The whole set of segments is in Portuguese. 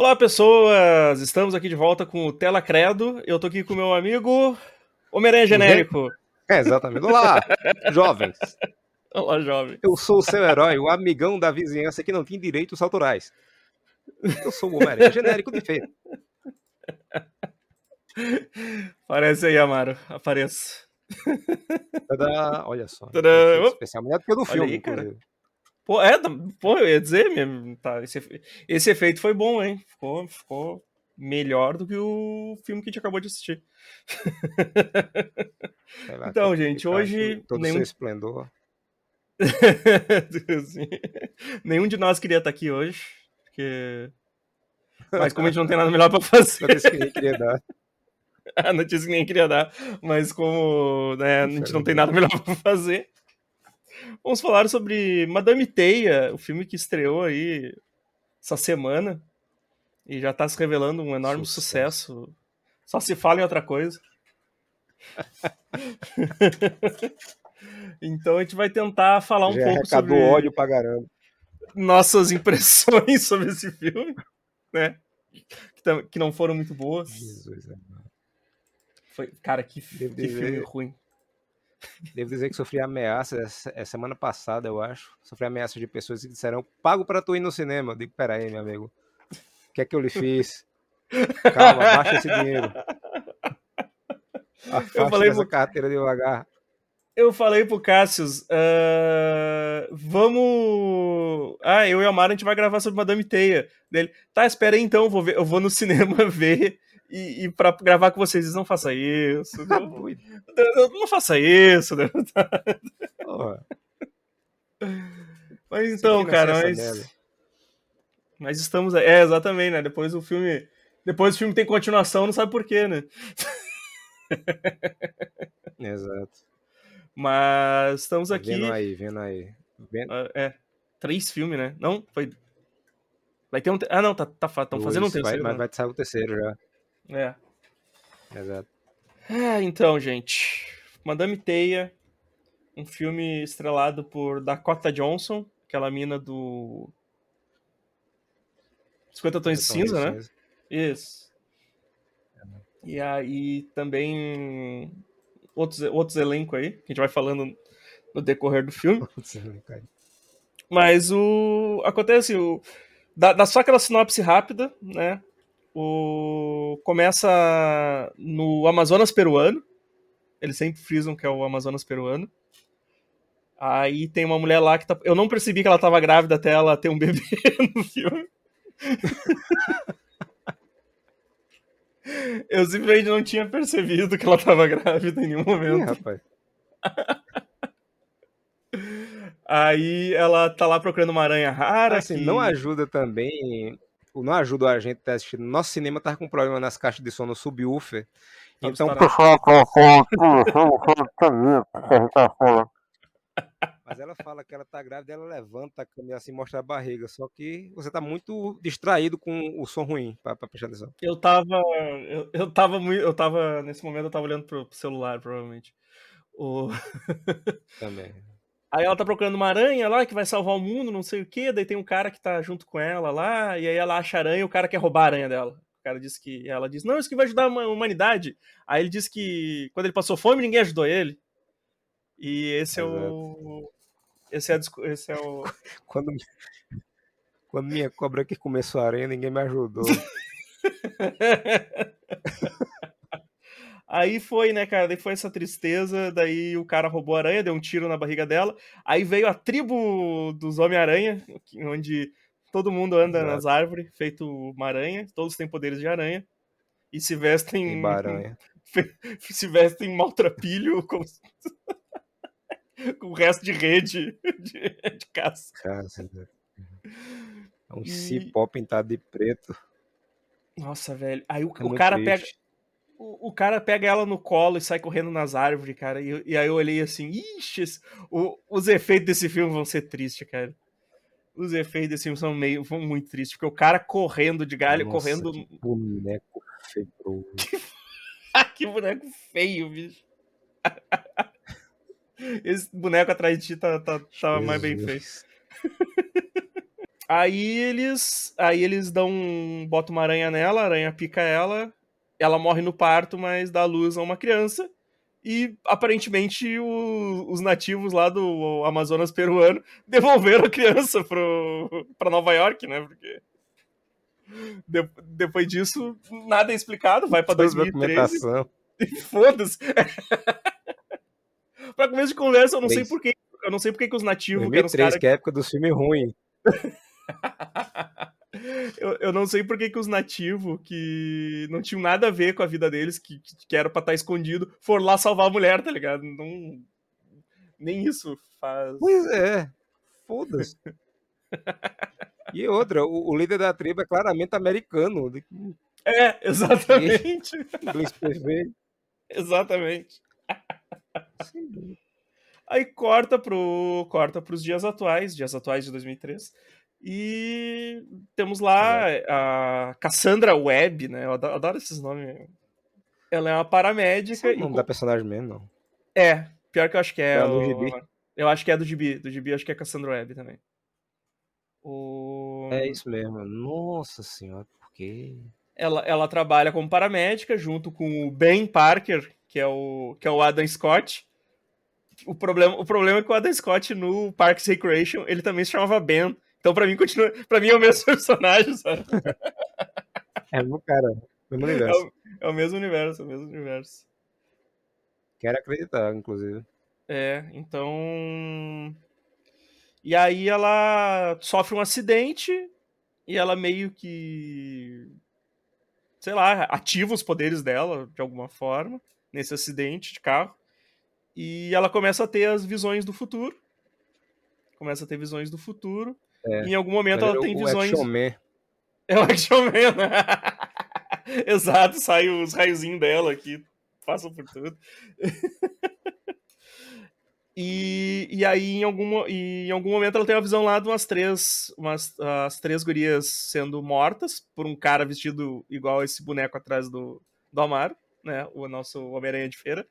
Olá, pessoas! Estamos aqui de volta com o Tela Credo. Eu tô aqui com o meu amigo Homem-Aranha Genérico. É, exatamente. Olá, jovens. Olá, jovem. Eu sou o seu herói, o amigão da vizinhança que não tem direitos autorais. Eu sou o Homem-Aranha Genérico de feira. Aparece aí, Amaro. Apareça. Tadá, olha só. Tadá. Efeito Especial melhor do filme, aí, cara. inclusive. Pô, é, pô, eu ia dizer mesmo. Tá, esse, esse efeito foi bom, hein? Ficou, ficou melhor do que o filme que a gente acabou de assistir. Lá, Então, gente, hoje Todo nenhum- seu esplendor. Assim, Nenhum de nós queria estar aqui hoje, porque. Mas como a gente não tem nada melhor pra fazer, disse que nem queria dar. a notícia que nem queria dar, mas como né, a gente não tem nada melhor pra fazer, vamos falar sobre Madame Teia, o filme que estreou aí essa semana e já tá se revelando um enorme Sucesso. sucesso. Só se fala em outra coisa. então a gente vai tentar falar um Já pouco sobre ódio pra caramba. nossas impressões sobre esse filme, né? Que, não foram muito boas. Jesus, amado. Foi, cara, que, que filme ruim. Devo dizer que sofri ameaças é, semana passada, eu acho. Sofri ameaças de pessoas que disseram: pago pra tu ir no cinema. Eu digo: peraí, meu amigo. O que é que eu lhe fiz? Calma, baixa esse dinheiro. Afasta falei essa pro- carteira devagar. Eu falei pro Cassius, ah, vamos. Ah, eu e a Mara a gente vai gravar sobre Madame Teia. Dele, tá, espera aí então, eu vou, ver, eu vou no cinema ver e, e pra gravar com vocês. Não faça isso. Tá Não, doido. não, não faça isso. né? Mas então, cara, mas. Mas estamos. aí. É, exatamente, né? Depois o filme. Depois o filme tem continuação, não sabe por quê, né? Exato. Mas estamos aqui. Vendo aí, vendo aí. Vendo... ah, É. Três filmes, né? Não? Foi. Vai ter um. Ah, não, tá, tá, estão fazendo um Dois, vai- terceiro. Mas né? vai sair o terceiro já. É. Exato. Ah, então, gente. Madame Teia, um filme estrelado por Dakota Johnson, aquela mina do 50 Tons de Cinza, né? cinza. Isso. E aí também outros, outros elencos aí, que a gente vai falando no decorrer do filme. Mas o. Acontece, o. Dá, dá só aquela sinopse rápida, né? O. Começa no Amazonas peruano. Eles sempre frisam que é o Amazonas peruano. Aí tem uma mulher lá que tá. Eu não percebi que ela tava grávida até ela ter um bebê no filme. Eu simplesmente não tinha percebido que ela tava grávida em nenhum Ih, momento. rapaz. Aí ela tá lá procurando uma aranha rara. Assim, que... não ajuda também. O- Não ajuda a gente a estar assistindo. Nosso cinema tá com problema nas caixas de som no subwoofer. Tá Então, mas ela fala que ela tá grávida, ela levanta a câmera assim, mostra a barriga. Só que você tá muito distraído com o som ruim, pra, pra prestar atenção. Eu tava. Eu, eu tava muito. Eu tava. Nesse momento eu tava olhando pro celular, provavelmente. O... Também. Aí ela tá procurando uma aranha lá que vai salvar o mundo, não sei o quê. Daí tem um cara que tá junto com ela lá, e aí ela acha a aranha e o cara quer roubar a aranha dela. O cara diz que. Ela diz, não, isso que vai ajudar a huma- humanidade. Aí ele diz que quando ele passou fome, ninguém ajudou ele. E esse é o. Esse é, a esse é o. Quando, quando minha cobra aqui começou a aranha, ninguém me ajudou. Aí foi, né, cara? Daí foi essa tristeza. Daí o cara roubou a aranha, deu um tiro na barriga dela. Aí veio a tribo dos Homem-Aranha, onde todo mundo anda Exato. nas árvores, feito uma aranha. Todos têm poderes de aranha. E se vestem. Tem baranha. se vestem maltrapilho com, com o resto de rede de, de caça. Cara, você- é um E- cipó pintado de preto. Nossa, velho. Aí o, É o cara triste. pega. O, o cara pega ela no colo e sai correndo nas árvores, cara. E, e aí eu olhei assim, ixi, esse- o- os efeitos desse filme vão ser tristes, cara. Os efeitos desse filme são meio vão muito tristes, porque o cara correndo de galho, Nossa, correndo. que boneco febroso. que boneco feio, bicho. Esse boneco atrás de ti tá, tá, tá mais bem feito. Jesus. Aí eles, aí eles dão, botam uma aranha nela, a aranha pica ela, ela morre no parto, mas dá luz a uma criança. E aparentemente o, os nativos lá do Amazonas peruano devolveram a criança para Nova York, né? Porque de, depois disso, nada é explicado, vai pra 2013. Foda-se. pra começo de conversa, eu não sei porquê. Eu não sei porque que os nativos. 2003, que, que é a época do filme ruim. Eu, eu não sei porque que os nativos, que não tinham nada a ver com a vida deles, que, que, que era pra estar tá escondido, foram lá salvar a mulher, tá ligado? Não, nem isso faz. Pois é. Foda-se. E outra, o, o, líder da tribo é claramente americano. É, exatamente. Inglês perfeito. exatamente. Aí corta pro corta os dias atuais, dias atuais de 2003. E temos lá é. a Cassandra Webb, né? Eu adoro, esses nomes. Ela é uma paramédica. Esse é o e... da personagem mesmo, não. É, pior que eu acho que é. é o... do Gibi. Eu acho que é do Gibi. Do Gibi acho que é Cassandra Webb também. O... É isso mesmo. Nossa senhora, por quê? Ela, ela trabalha como paramédica junto com o Ben Parker, que é o, que é o Adam Scott. O problema, o problema é que o Adam Scott no Parks Recreation, ele também se chamava Ben. Então pra mim continua, para mim é o mesmo personagem, sabe? É o cara, mesmo universo. É o, é o mesmo universo, é o mesmo universo. Quero acreditar, inclusive. É, então e aí ela sofre um acidente e ela meio que. Sei lá, ativa os poderes dela de alguma forma nesse acidente de carro. E ela começa a ter as visões do futuro. Começa a ter visões do futuro. É, em algum momento ela é tem visões. Action Man. É o Action Man, né? Exato, sai os raiozinhos dela aqui, passam por tudo. E, e aí, em algum, em algum momento, ela tem uma visão lá de umas três, umas, as três gurias sendo mortas por um cara vestido igual esse boneco atrás do, do Amaro, né? O nosso Homem-Aranha de feira.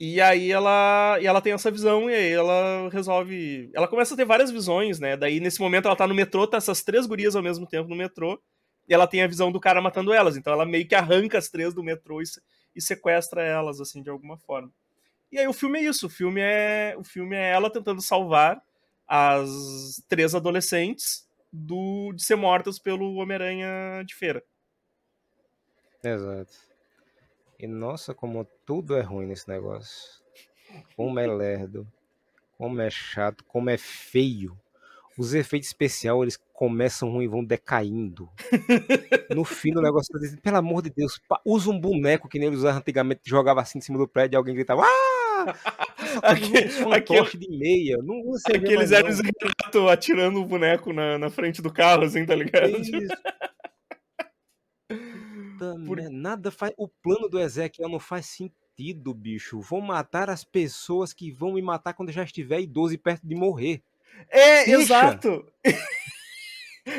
E aí ela, e ela tem essa visão e aí ela resolve. Ela começa a ter várias visões, né? Daí, nesse momento, ela tá no metrô, tá essas três gurias ao mesmo tempo no metrô. E ela tem a visão do cara matando elas. Então ela meio que arranca as três do metrô e, e sequestra elas, assim, de alguma forma. E aí o filme é isso, o filme é, o filme é ela tentando salvar as três adolescentes do de ser mortas pelo Homem-Aranha de feira. Exato. E nossa, como tudo é ruim nesse negócio. Como é lerdo, como é chato, como é feio. Os efeitos especiais, eles começam ruim e vão decaindo. No fim do negócio, pelo amor de Deus, usa um boneco que nem eles usavam antigamente, jogava assim em cima do prédio e alguém gritava Ah! Aquele, aquele de meia. Não Aqueles Hermes Renato atirando o boneco na, na frente do carro, assim, tá ligado? Isso. Por... Nada faz. O plano do Ezequiel não faz sentido, bicho. Vou matar as pessoas que vão me matar quando já estiver idoso e perto de morrer. É, Deixa. exato.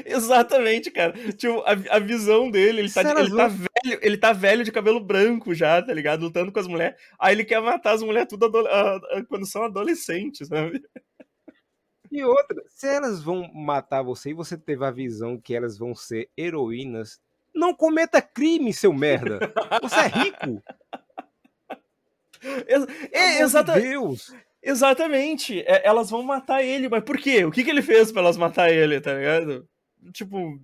Exatamente, cara. Tipo, a, a visão dele, ele tá, ele tá velho, ele tá velho de cabelo branco já, tá ligado? Lutando com as mulheres. Aí ele quer matar as mulheres tudo quando são adolescentes, sabe? E outra, se elas vão matar você e você teve a visão que elas vão ser heroínas, não cometa crime, seu merda. Você é rico. É, exatamente. Deus. Exatamente. É, elas vão matar ele, mas por quê? O que, que ele fez pra elas matar ele, tá ligado? tipo,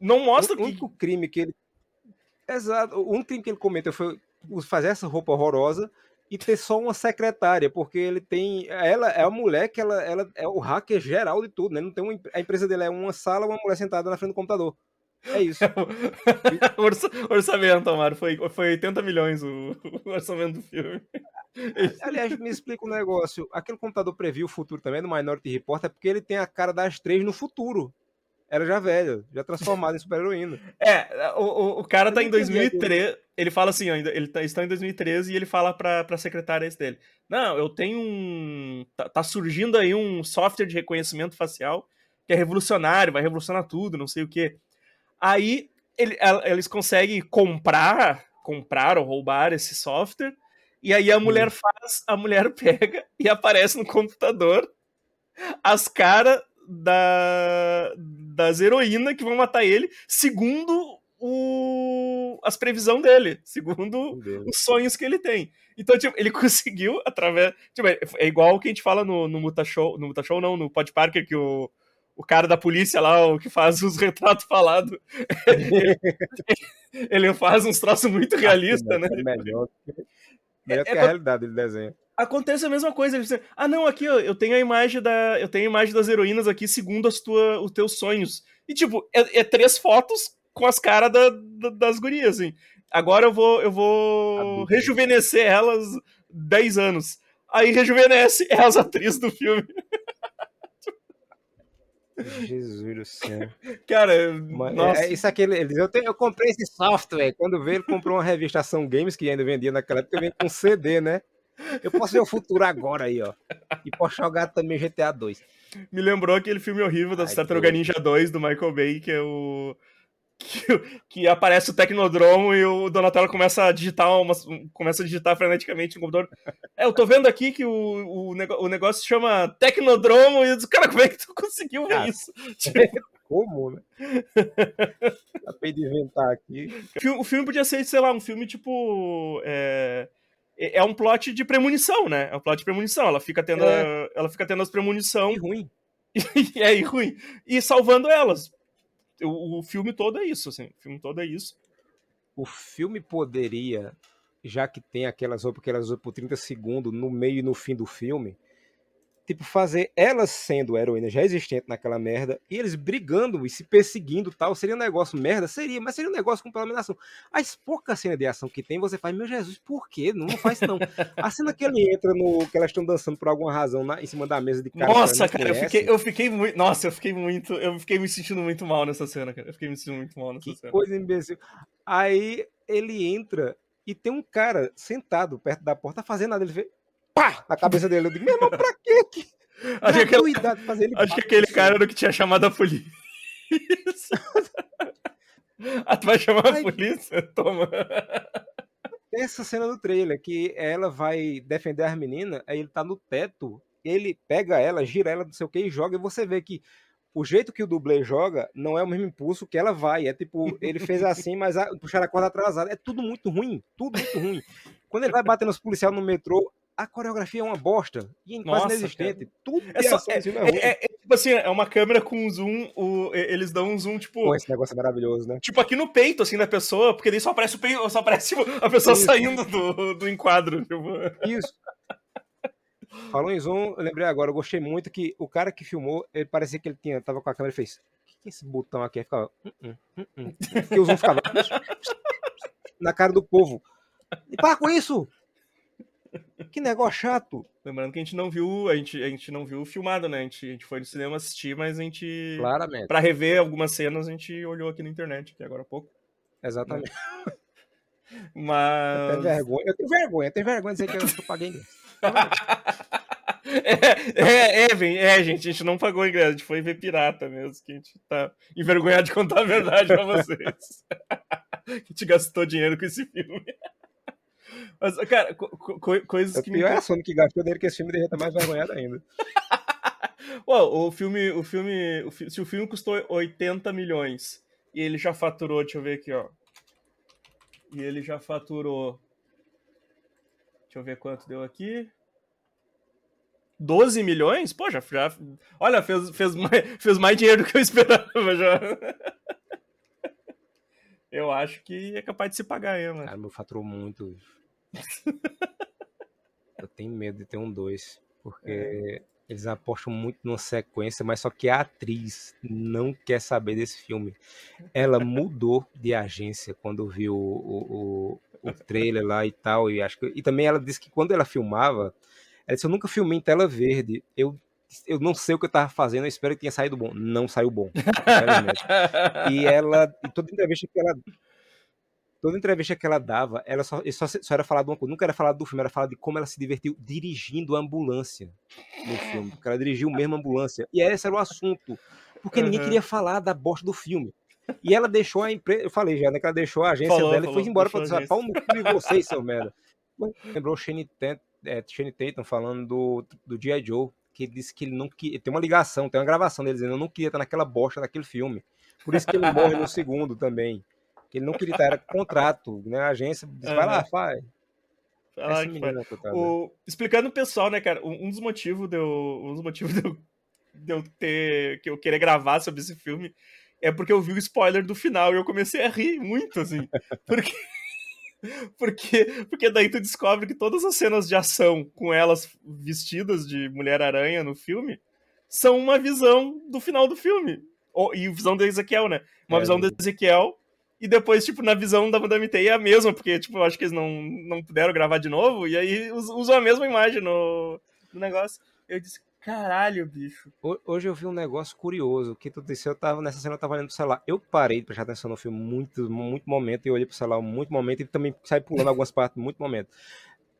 não mostra o único crime que ele. Exato. O único crime que ele cometeu foi fazer essa roupa horrorosa e ter só uma secretária, porque ele tem. Ela é a mulher que ela, ela é o hacker geral de tudo, né? Não tem uma, a empresa dele é uma sala, uma mulher sentada na frente do computador. É isso. orçamento, Amaro, foi, foi 80 milhões o, o orçamento do filme. Aliás, me explica um negócio. Aquele computador previu o futuro também no Minority Report é porque ele tem a cara das três no futuro era já velho, já transformado em super-heroína. É, o, o, cara tá em 2003, ele fala assim, ó, ele tá, está em 2013 e ele fala pra, pra secretária dele, não, eu tenho um... Tá, tá, surgindo aí um software de reconhecimento facial que é revolucionário, vai revolucionar tudo, não sei o que. Aí ele, eles conseguem comprar, comprar ou roubar esse software, e aí a mulher hum. faz, a mulher pega e aparece no computador as caras da, das heroínas que vão matar ele, segundo o, as previsões dele, segundo os sonhos que ele tem. Então, tipo, ele conseguiu através. Tipo, é igual o que a gente fala no, no Muta Show. No Muta Show, não, no Pod Parker, que o, o cara da polícia lá, o que faz os retratos falados, ele, faz uns troços muito realistas, né? É melhor, melhor é, que a é, realidade ele desenha. Acontece a mesma coisa. Ele diz, ah, não, aqui ó, eu tenho a imagem da. Eu tenho a imagem das heroínas aqui segundo as tua, os teus sonhos. E, tipo, é, é três fotos com as caras da, da, das gurias, assim. Agora eu vou, eu vou rejuvenescer elas 10 anos. Aí rejuvenesce é as atrizes do filme. Jesus do céu. Cara, nossa. É, isso aqui, ele, eu, tenho, eu comprei esse software. Quando veio, ele comprou uma revista Ação Games, que ainda vendia naquela época, vem com CD, né? Eu posso ver o futuro agora aí, ó. E posso jogar também GTA 2. Me lembrou aquele filme horrível da Tartaruga Ninja 2 do Michael Bay, que é o que, que, aparece o Tecnodromo e o Donatello começa a digitar uma, começa a digitar freneticamente no computador. É, eu tô vendo aqui que o, o, o negócio se chama Tecnodromo e eu disse, cara, como é que tu conseguiu ver ah, isso? Como, né? Acabei de inventar aqui. O filme podia ser, sei lá, um filme tipo. É, é um plot de premonição, né? É um plot de premonição. Ela fica tendo, é. a, ela fica tendo as premonição. E ruim. E é ruim. E salvando elas o, filme todo é isso, assim. O filme todo é isso. O filme poderia, já que tem aquelas roupas que elas usam por 30 segundos no meio e no fim do filme, tipo, fazer elas sendo heroína já existente naquela merda, e eles brigando e se perseguindo tal, seria um negócio merda? Seria, mas seria um negócio com ação. As poucas cenas de ação que tem, você faz, meu Jesus, por quê? Não, não faz não. A cena que ele entra no. que elas estão dançando por alguma razão na, em cima da mesa de cara. Nossa, cara, eu fiquei, eu fiquei muito. Nossa, eu fiquei muito. Eu fiquei me sentindo muito mal nessa cena, cara. Eu fiquei me sentindo muito mal nessa que cena. Coisa imbecil. Aí ele entra e tem um cara sentado perto da porta fazendo nada. Ele vê, pá, na cabeça dele. Eu digo, meu irmão, pra quê? Acho, que aquele, fazer ele acho que aquele cara era o que tinha chamado a polícia. ah, tu vai chamar Ai, a polícia? Toma. Essa cena do trailer, que ela vai defender as meninas, aí ele tá no teto, ele pega ela, gira ela, não sei o que, e joga, e você vê que o jeito que o dublê joga não é o mesmo impulso que ela vai. É tipo, ele fez assim, mas a, puxar a corda atrasada. É tudo muito ruim. Tudo muito ruim. Quando ele vai bater nos policiais no metrô, a coreografia é uma bosta e Nossa, quase inexistente. Cara. Tudo é, só, é, é, é, é, tipo assim, é uma câmera com zoom, o, eles dão um zoom, tipo. Pô, esse negócio é maravilhoso, né? Tipo aqui no peito, assim, da pessoa, porque daí só aparece o peito, só aparece a pessoa Isso. saindo do, do enquadro. Tipo. Isso. Falou em zoom, eu lembrei agora, eu gostei muito que o cara que filmou, ele parecia que ele tinha, tava com a câmera e fez. O que é esse botão aqui? Aí ficava. Uh -uh, uh e o zoom ficava. na cara do povo. E para com isso! Que negócio chato. Lembrando que a gente não viu, a gente, a gente não viu filmado, né? A gente, a gente foi no cinema assistir, mas a gente. Claramente. Pra rever algumas cenas, a gente olhou aqui na internet, aqui agora há pouco. Exatamente. Né? Mas. Eu tenho vergonha, eu tenho vergonha, eu tenho vergonha de dizer que eu paguei inglês. É, é, é, é, gente, a gente não pagou ingresso, a gente foi ver pirata mesmo, que a gente tá envergonhado de contar a verdade pra vocês. a gente gastou dinheiro com esse filme. Mas, cara, co co coisas o que. O pior me... é a Sony que gastou dinheiro que esse filme devia estar mais vergonhado ainda. Uau, o filme, o filme, o fi... se o filme custou 80 milhões e ele já faturou, deixa eu ver aqui, ó. E ele já faturou. Deixa eu ver quanto deu aqui. 12 milhões? Pô, já. já olha, fez, fez, mais, fez mais dinheiro do que eu esperava já. Eu acho que é capaz de se pagar aí, mano. Cara, meu faturou muito. eu tenho medo de ter um 2, porque é. eles apostam muito numa sequência, mas só que a atriz não quer saber desse filme. Ela mudou de agência quando viu o, o, o trailer lá e tal, e acho que, e também ela disse que quando ela filmava, ela disse, eu nunca filmei em tela verde, eu eu não sei o que eu tava fazendo, eu espero que tenha saído bom. Não saiu bom. e ela, e toda entrevista que ela toda entrevista que ela dava, ela só, só, só era falado uma coisa, nunca era falado do filme, era falado de como ela se divertiu dirigindo a ambulância no filme, porque ela dirigiu mesmo a ambulância. E esse era o assunto, porque uhum. ninguém queria falar da bosta do filme. E ela deixou a empresa, eu falei já, né, que ela deixou a agência falou, dela falou, e foi embora para dizer, pau no cu de vocês, seu merda. Lembrou o Shane, Tent, é, Shane Tatum falando do, do G.I. Joe, que ele disse que ele não queria. Tem uma ligação, tem uma gravação dele dizendo eu não queria estar naquela bosta daquele filme. Por isso que ele morre no segundo também. Que ele não queria estar, era contrato, né? A agência disse, vai lá, faz. Ah, o... Explicando o pessoal, né, cara? Um dos motivos de eu, um dos motivos de eu, de eu ter que eu querer gravar sobre esse filme é porque eu vi o spoiler do final e eu comecei a rir muito, assim. Porque porque, porque daí tu descobre que todas as cenas de ação com elas vestidas de Mulher-Aranha no filme são uma visão do final do filme. Ou, e visão do Ezequiel, né? Uma é, visão do Ezequiel. E depois, tipo, na visão da Madame T é a mesma, porque, tipo, eu acho que eles não, não puderam gravar de novo, e aí usam a mesma imagem no, no negócio. Eu disse, Caralho, bicho. Hoje eu vi um negócio curioso, que tu disse, eu tava nessa cena, eu tava olhando pro celular. Eu parei de prestar atenção no filme muito, muito momento, e olhei pro celular muito momento, e também saí pulando algumas partes muito momento.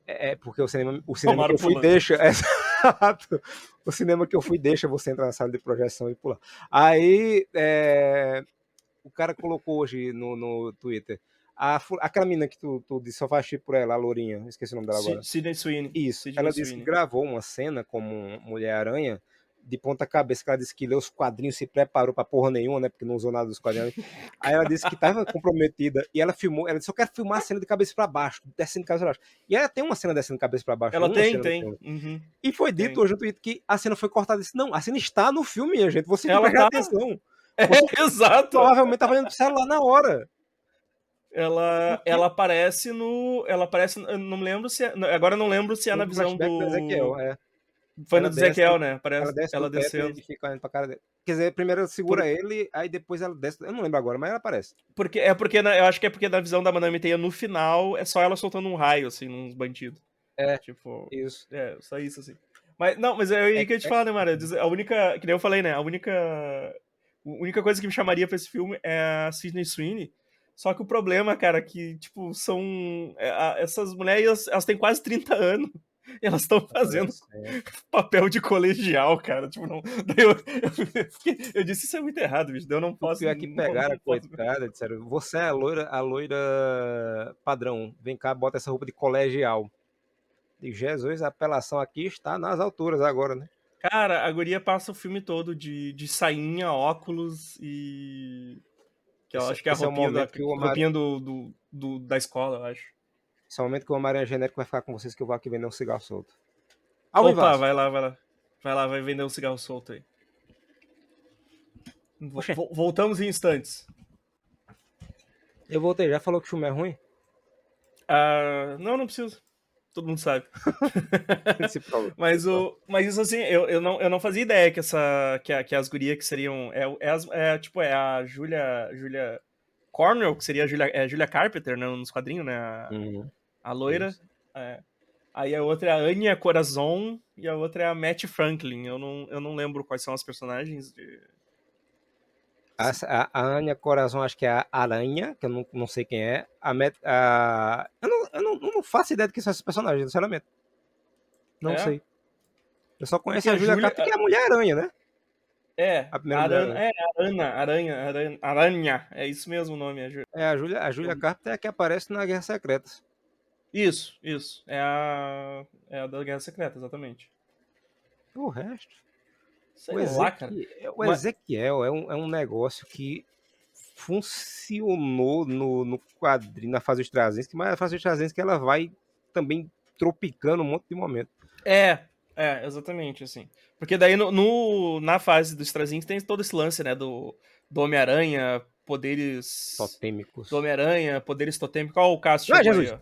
É, é porque o cinema, o cinema que eu fui pulando. deixa. Exato. o cinema que eu fui deixa você entrar na sala de projeção e pular. Aí é, o cara colocou hoje no, no Twitter. A, aquela menina que tu, tu disse, só faz tipo por ela, a Lourinha, esqueci o nome dela agora. Sidney Sweeney. Isso, Sidney ela disse que gravou uma cena como Mulher-Aranha de ponta cabeça, que ela disse que leu os quadrinhos, se preparou pra porra nenhuma, né, porque não usou nada dos quadrinhos. Aí ela disse que tava comprometida, e ela filmou, ela disse, eu quero filmar a cena de cabeça para baixo, descendo de cabeça pra baixo. E ela tem uma cena descendo de cabeça para baixo. Ela tem, tem. Uhum. E foi dito tem. hoje no Twitter que a cena foi cortada. Disse, não, a cena está no filme, minha gente, você tem que prestar tá... atenção. É, exato. Provavelmente tava olhando pro celular na hora ela, ela aparece no. Ela aparece. Não me lembro se. É, agora eu não lembro se é na visão do. Ezequiel, é. Foi ela no Ezequiel, né? Parece, ela, desce ela descendo. Fica pra cara dele. Quer dizer, primeiro ela segura Por... ele, aí depois ela desce. Eu não lembro agora, mas ela aparece. Porque, é porque na, eu acho que é porque na visão da Madame Teia, no final, é só ela soltando um raio, assim, nos bandidos. É. Tipo. Isso. É, só isso, assim. Mas, não, mas ia é, que eu te é... falar, né, Mara? A única. Que nem eu falei, né? A única. A única coisa que me chamaria pra esse filme é a Sidney Sweeney só que o problema, cara, é que, tipo, são. É, essas mulheres, elas têm quase 30 anos. E elas estão fazendo papel de colegial, cara. Tipo, não. Eu, eu, eu, disse, isso é muito errado, bicho. Eu não posso. O pior é que pegaram a coitada, disseram, você é a loira, a loira padrão. Vem cá, bota essa roupa de colegial. De Jesus, a apelação aqui está nas alturas agora, né? Cara, a guria passa o filme todo de, de sainha, óculos e que eu esse, acho que é a roupinha, é da, que o Omar... roupinha do, do, do, da escola, eu acho. Esse é o momento que o Homem-Aranha genérico vai ficar com vocês que eu vou aqui vender um cigarro solto. Ao Opa, vai lá, vai lá. Vai lá, vai vender um cigarro solto aí. Voltamos em instantes. Eu voltei, já falou que o filme é ruim? Uh, não, não preciso todo mundo sabe. mas, o, mas isso assim, eu, eu, não, eu não fazia ideia que essa que, a, que as gurias que seriam. É, é, as, é tipo, é a Julia. Julia Cornell, que seria a Julia, é Julia Carpenter, né, nos quadrinhos, né? A, uhum. a loira. É. Aí a outra é a Anya Corazon e a outra é a Matt Franklin. Eu não, eu não lembro quais são as personagens de, a, a, a Anya Corazon, acho que é a Aranha, que eu não, não sei quem é. A, Met, a eu, não, eu não, não, faço ideia de quem são esses personagens, sinceramente. Não é? sei. Eu só conheço Porque a Julia Carter, que é a Mulher-Aranha, né? É, a Aran... é, Arana, Aranha, Aranha, Aranha, é isso mesmo o nome. É, a Julia, a Julia Carter é a que aparece na Guerra Secreta. Isso, isso. É a, é a da Guerra Secreta, exatamente. O resto. Sei o, Ezequiel, lá, cara. o Ezequiel é um, é um negócio que funcionou no, no quadrinho, na fase dos Trazenses, mas a fase que ela vai também tropicando um monte de momento. É, é, exatamente, assim. Porque daí no, no na fase dos Trazinhos tem todo esse lance, né, do, do Homem-Aranha, poderes... Totêmicos. Do Homem-Aranha, poderes totêmicos. Qual o caso? Ah, Jesus!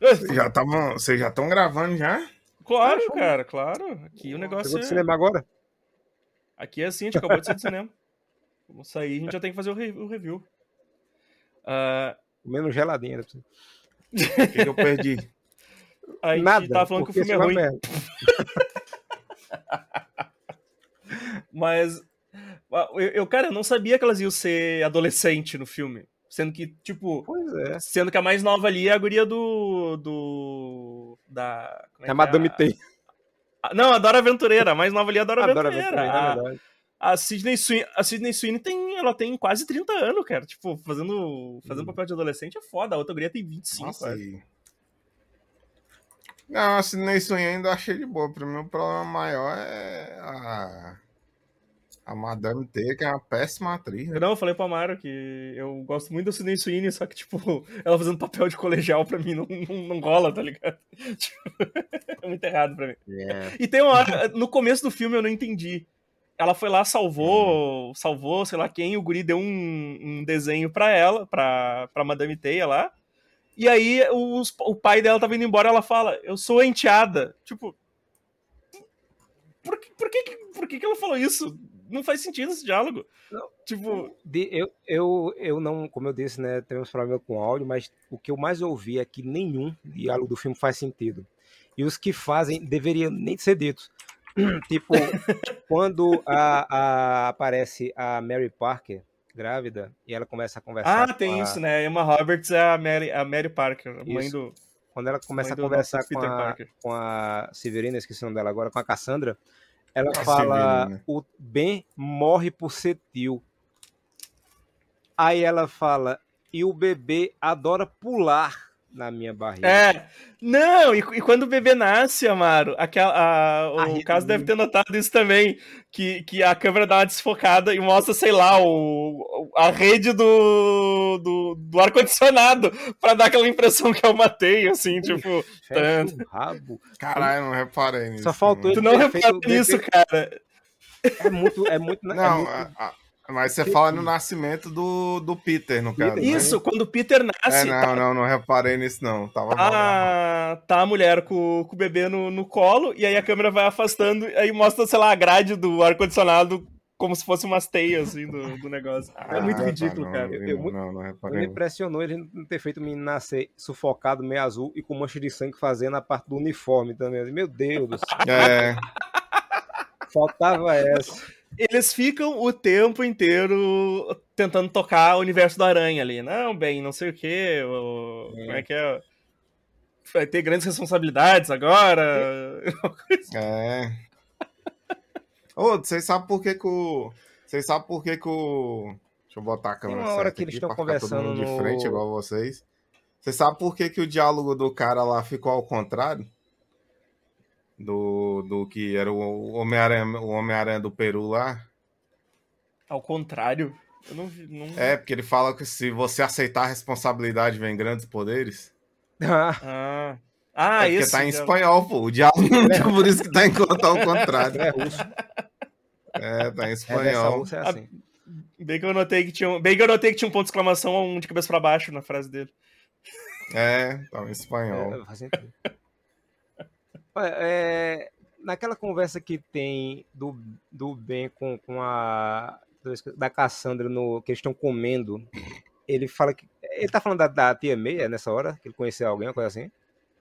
Vocês já estavam, vocês já estão gravando já? Claro, cara, claro. Aqui o negócio Chegou é... cinema agora? Aqui é assim, a gente acabou de sair do cinema. Vamos sair, a gente já tem que fazer o, re o review. Uh... Menos geladinha. O que, eu perdi? A gente Nada, tava falando que o filme é ruim. Mas, eu, eu, cara, eu não sabia que elas iam ser adolescente no filme. Sendo que, tipo. É. Sendo que a mais nova ali é a guria do. do. Da. É, é, é Madame é? T. Não, a Dora Aventureira, a mais nova ali é a Dora Aventureira. Aventureira a, a Sidney Sweeney, a Sidney Sweeney tem, ela tem quase 30 anos, cara. Tipo, fazendo, fazendo hum. papel de adolescente é foda. A outra guria tem 25, Nossa, Não, a Sidney Swing ainda achei de boa. Pra mim, o problema maior é a, a Madame T, que é uma péssima atriz. Né? Não, eu falei pro Amaro que eu gosto muito da Sidney Sweeney, só que, tipo, ela fazendo papel de colegial pra mim não, não, não rola, tá ligado? Tipo, é muito errado pra mim. Yeah. E tem uma hora, no começo do filme eu não entendi. Ela foi lá, salvou, salvou, sei lá quem, o guri deu um, um desenho pra ela, pra, pra Madame Teia lá. E aí os- o pai dela tava indo embora, ela fala, eu sou enteada. Tipo, por, que- por, que, que- por que, que ela falou isso? Não faz sentido esse diálogo. Não. Tipo, De- eu, eu, eu não, como eu disse, né, temos problema com áudio, mas o que eu mais ouvi é que nenhum diálogo do filme faz sentido. E os que fazem deveriam nem ser ditos. tipo, quando a, a- aparece a Mary Parker grávida e ela começa a conversar ah, com tem a- isso, né? Emma Roberts é a Mary, a Mary Parker, a mãe do. Quando ela começa a conversar com a, Parker. com a Severina, esqueci o nome dela agora, com a Cassandra, ela A fala: Severina. o Ben morre por ser tio. Aí ela fala: e o bebê adora pular na minha barriga. É. Não, e, e quando o bebê nasce, Amaro, aquela, a- o caso deve Lee. ter notado isso também. Que, que a câmera dá uma desfocada e mostra, sei lá, o, a rede do, do, do ar-condicionado pra dar aquela impressão que é uma teia, assim, tipo. Fecha o rabo. Caralho, eu não reparei nisso. Só faltou Tu não reparou nisso, cara. É muito. É muito, é Não, muito- a- a- mas você fala no nascimento do, do Peter, no caso. né? Isso, quando o Peter É, nasce, não, tá, não, não reparei nisso, não. Tava a, tá a mulher com, com o bebê no, no colo, e aí a câmera vai afastando, aí mostra, sei lá, a grade do ar-condicionado como se fosse umas teias, assim, do, do negócio. é muito Ah, tá, ridículo, não, cara. Eu- eu- não, não me reparei. impressionou ele não ter feito o menino nascer sufocado, meio azul e com mancha de sangue fazendo a parte do uniforme também. Meu Deus do céu, É, faltava essa. Eles ficam o tempo inteiro tentando tocar o universo do Aranha ali. Não, bem, não sei o quê. o- É. Como é que é? Vai ter grandes responsabilidades agora. é. Ô, vocês sabem por que que o... Vocês sabem por que que o... Deixa eu botar a câmera uma hora certa que eles aqui estão conversando mundo de no- frente, igual vocês. Vocês sabem por que que o diálogo do cara lá ficou ao contrário? Do, do que era o Homem-Aranha o Homem-Aranha do Peru lá? Ao contrário. Eu não vi. Não... É, porque ele fala que se você aceitar a responsabilidade vem grandes poderes. Ah, Ah, ah é porque isso. tá em espanhol, pô. O diálogo por isso que tá em conta ao contrário. é russo. É, tá em É, espanhol. russa é assim. Bem que eu notei que tinha um, bem que eu notei que tinha um ponto de exclamação um de cabeça pra baixo na frase dele. É, tá em espanhol. É, faz sentido. Olha, é, naquela conversa que tem do, do Ben com, com a. da Cassandra no, que eles estão comendo, ele fala que. Ele tá falando da, da tia Meia nessa hora? Que ele conheceu alguém, uma coisa assim?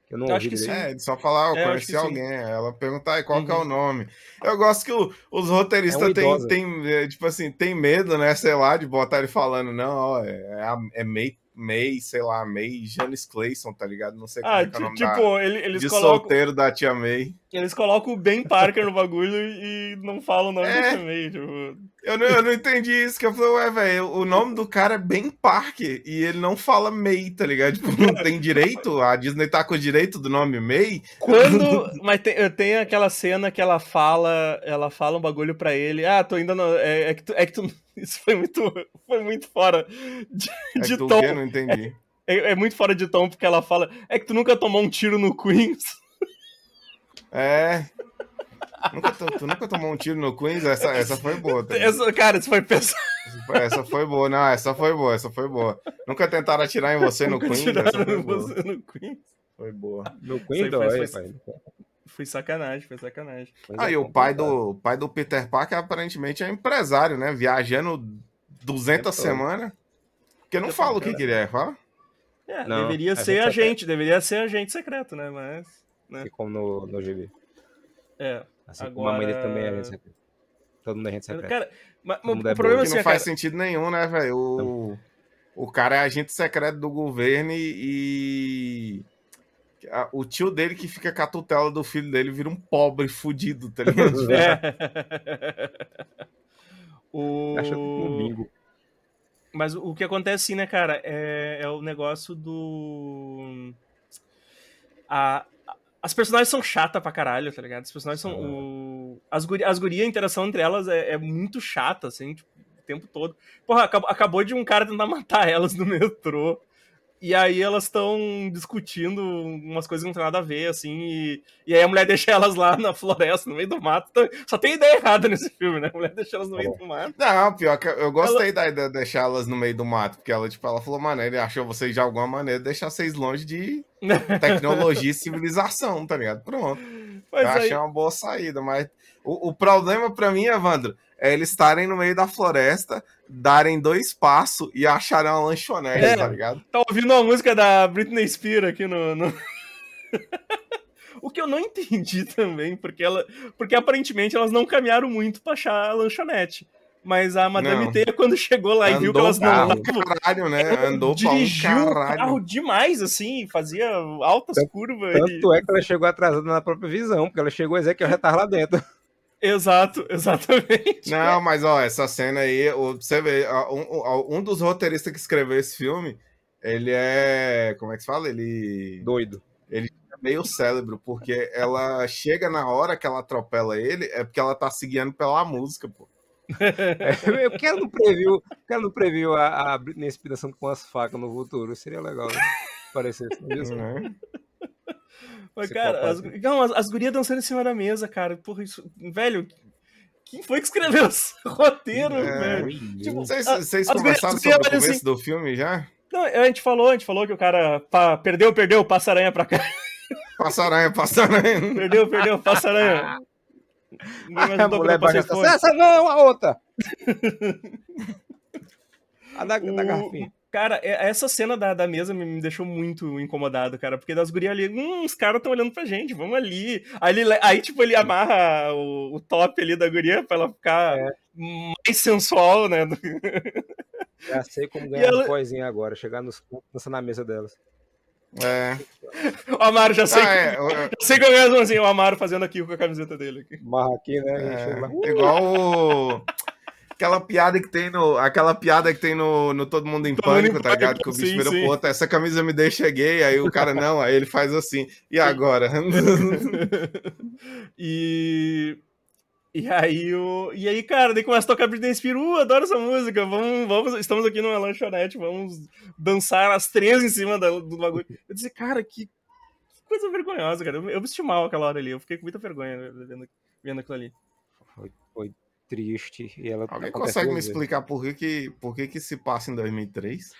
Que eu não Eu ouvi acho que. É, ele só falar, eu É, eu acho conheci alguém. Ela pergunta aí qual que é Uhum. o nome. Eu gosto que o- os É roteiristas uma têm, têm, é, tipo assim, tem medo, né, sei lá, de botar ele falando, não, ó, é, a- é May, May, sei lá, May Janice Clayson, tá ligado? Não sei como Ah, é que é o nome da, tipo, ele- eles de colocam. solteiro da tia May. Eles colocam o Ben Parker no bagulho e não falam o nome É. do também. Tipo, Eu não, eu não entendi isso, que eu falei, ué, velho, o nome do cara é Ben Parker e ele não fala May, tá ligado? Tipo, não tem direito, a Disney tá com o direito do nome May. Quando. Mas tem, tem aquela cena que ela fala. Ela fala um bagulho pra ele. Ah, tô ainda. É, é que tu. É que tu isso foi muito. Foi muito fora de, É de tom. quê? Não entendi. É, é muito fora de tom, porque ela fala. É que tu nunca tomou um tiro no Queens. É. Nunca, tu, tu nunca tomou um tiro no Queens? Essa, essa foi boa. tá ligado? Essa, cara, isso foi pesado. Essa foi- boa. Não, essa foi boa, essa foi boa. Nunca tentaram atirar em você no Nunca Queens? tiraram Essa foi boa. você no Queens. Foi boa. No Isso Queen aí dói, foi- sacanagem, foi sacanagem. Mas Aí é o pai do, o pai do Peter Parker aparentemente é empresário, né? Viajando 200 Tempo todo. semanas. Porque não fala o que que ele é, fala? É, Não, deveria agente ser secreto. agente, deveria ser agente secreto, né? Mas. Assim como no, no GB. É. Assim como a mãe dele Agora- também é agente secreto. Todo mundo é agente secreto. Cara, mas, mas é o problema é Que assim, não faz cara, sentido nenhum, né, velho? O, o cara é agente secreto do governo e. O tio dele que fica com a tutela do filho dele vira um pobre fudido, tá ligado? É. o... Acho que no bingo. Mas o que acontece, assim, né, cara, é, é o negócio do. A, As personagens são chata pra caralho, tá ligado? As personagens são. O... As, guri... As gurias, a interação entre elas é, é muito chata, assim, tipo, o tempo todo. Porra, acabou, acabou de um cara tentar matar elas no metrô. E aí elas estão discutindo umas coisas que não tem nada a ver, assim, e, e aí a mulher deixa elas lá na floresta, no meio do mato. Então, só tem ideia errada nesse filme, né? A mulher deixa elas no meio do mato. Não, pior que eu gostei ela... da ideia de deixar elas no meio do mato, porque ela, tipo, ela falou, mano, ele achou vocês de alguma maneira deixar vocês longe de tecnologia e civilização, tá ligado? Pronto. Pois eu aí... achei uma boa saída, mas o, o problema para mim, Evandro, é eles estarem no meio da floresta, darem dois passos e acharem uma lanchonete, é, tá ligado? Tá ouvindo a música da Britney Spears aqui no. no... o que eu não entendi também, porque ela. Porque aparentemente elas não caminharam muito pra achar a lanchonete. Mas a Madame T, quando chegou lá Andou e viu que elas não estavam. caralho, né? Andou dirigiu pra um caralho. carro demais, assim, fazia altas tanto, curvas. Tanto e... é que ela chegou atrasada na própria visão, porque ela chegou a dizer que eu já tava lá dentro. Exato, exatamente. Não, mas ó, essa cena aí, você vê, um, um dos roteiristas que escreveu esse filme, ele é. Como é que se fala? Ele. Doido. Ele é meio cérebro, porque ela chega na hora que ela atropela ele, é porque ela tá seguindo pela música, pô. eu quero no preview, quero no preview a, a Britney Spears com as facas no futuro. Seria legal, né? Parecesse mesmo. Uhum. Mas, cara, as, não, as, as gurias dançando em cima da mesa, cara. Porra, isso. Velho, quem foi que escreveu esse roteiro, é, velho? Tipo, vocês, vocês conversaram sobre o começo assim, do filme já? Não, a gente falou, a gente falou que o cara pá, perdeu, perdeu, passa-aranha pra cá. Passa-aranha, passa-aranha. Perdeu, perdeu, passa-aranha. a mulher Essa não, a outra. a da, o... da garfinha. Cara, essa cena da, da mesa me deixou muito incomodado, cara, porque das gurias ali, hum, os caras estão olhando pra gente, vamos ali. Aí, ele, aí tipo, ele amarra o, o top ali da guria pra ela ficar é. mais sensual, né? Já sei como ganhar ela... coisinha agora, chegar nos dançar na mesa delas. É. O Amaro, já sei. Ah, é, eu... já sei que eu assim, o Amaro fazendo aqui com a camiseta dele. Aqui. Marra aqui, né? É, igual o aquela piada que tem no. Aquela piada que tem no, no Todo Mundo em Todo Pânico, tá ligado? Que o bicho virou, pô, tá, essa camisa me deixa gay, aí o cara, não, aí ele faz assim. E agora? e. E aí, o... e aí, cara, daí começa a tocar Britney Spears, uh, adoro essa música, vamos, vamos, estamos aqui numa lanchonete, vamos dançar as três em cima do, do bagulho. Eu disse, cara, que coisa vergonhosa, cara. Eu, eu vesti mal aquela hora ali, eu fiquei com muita vergonha vendo, vendo aquilo ali. Foi, foi triste. E ela Alguém consegue me explicar por que, que, por que, que se passa em 2003?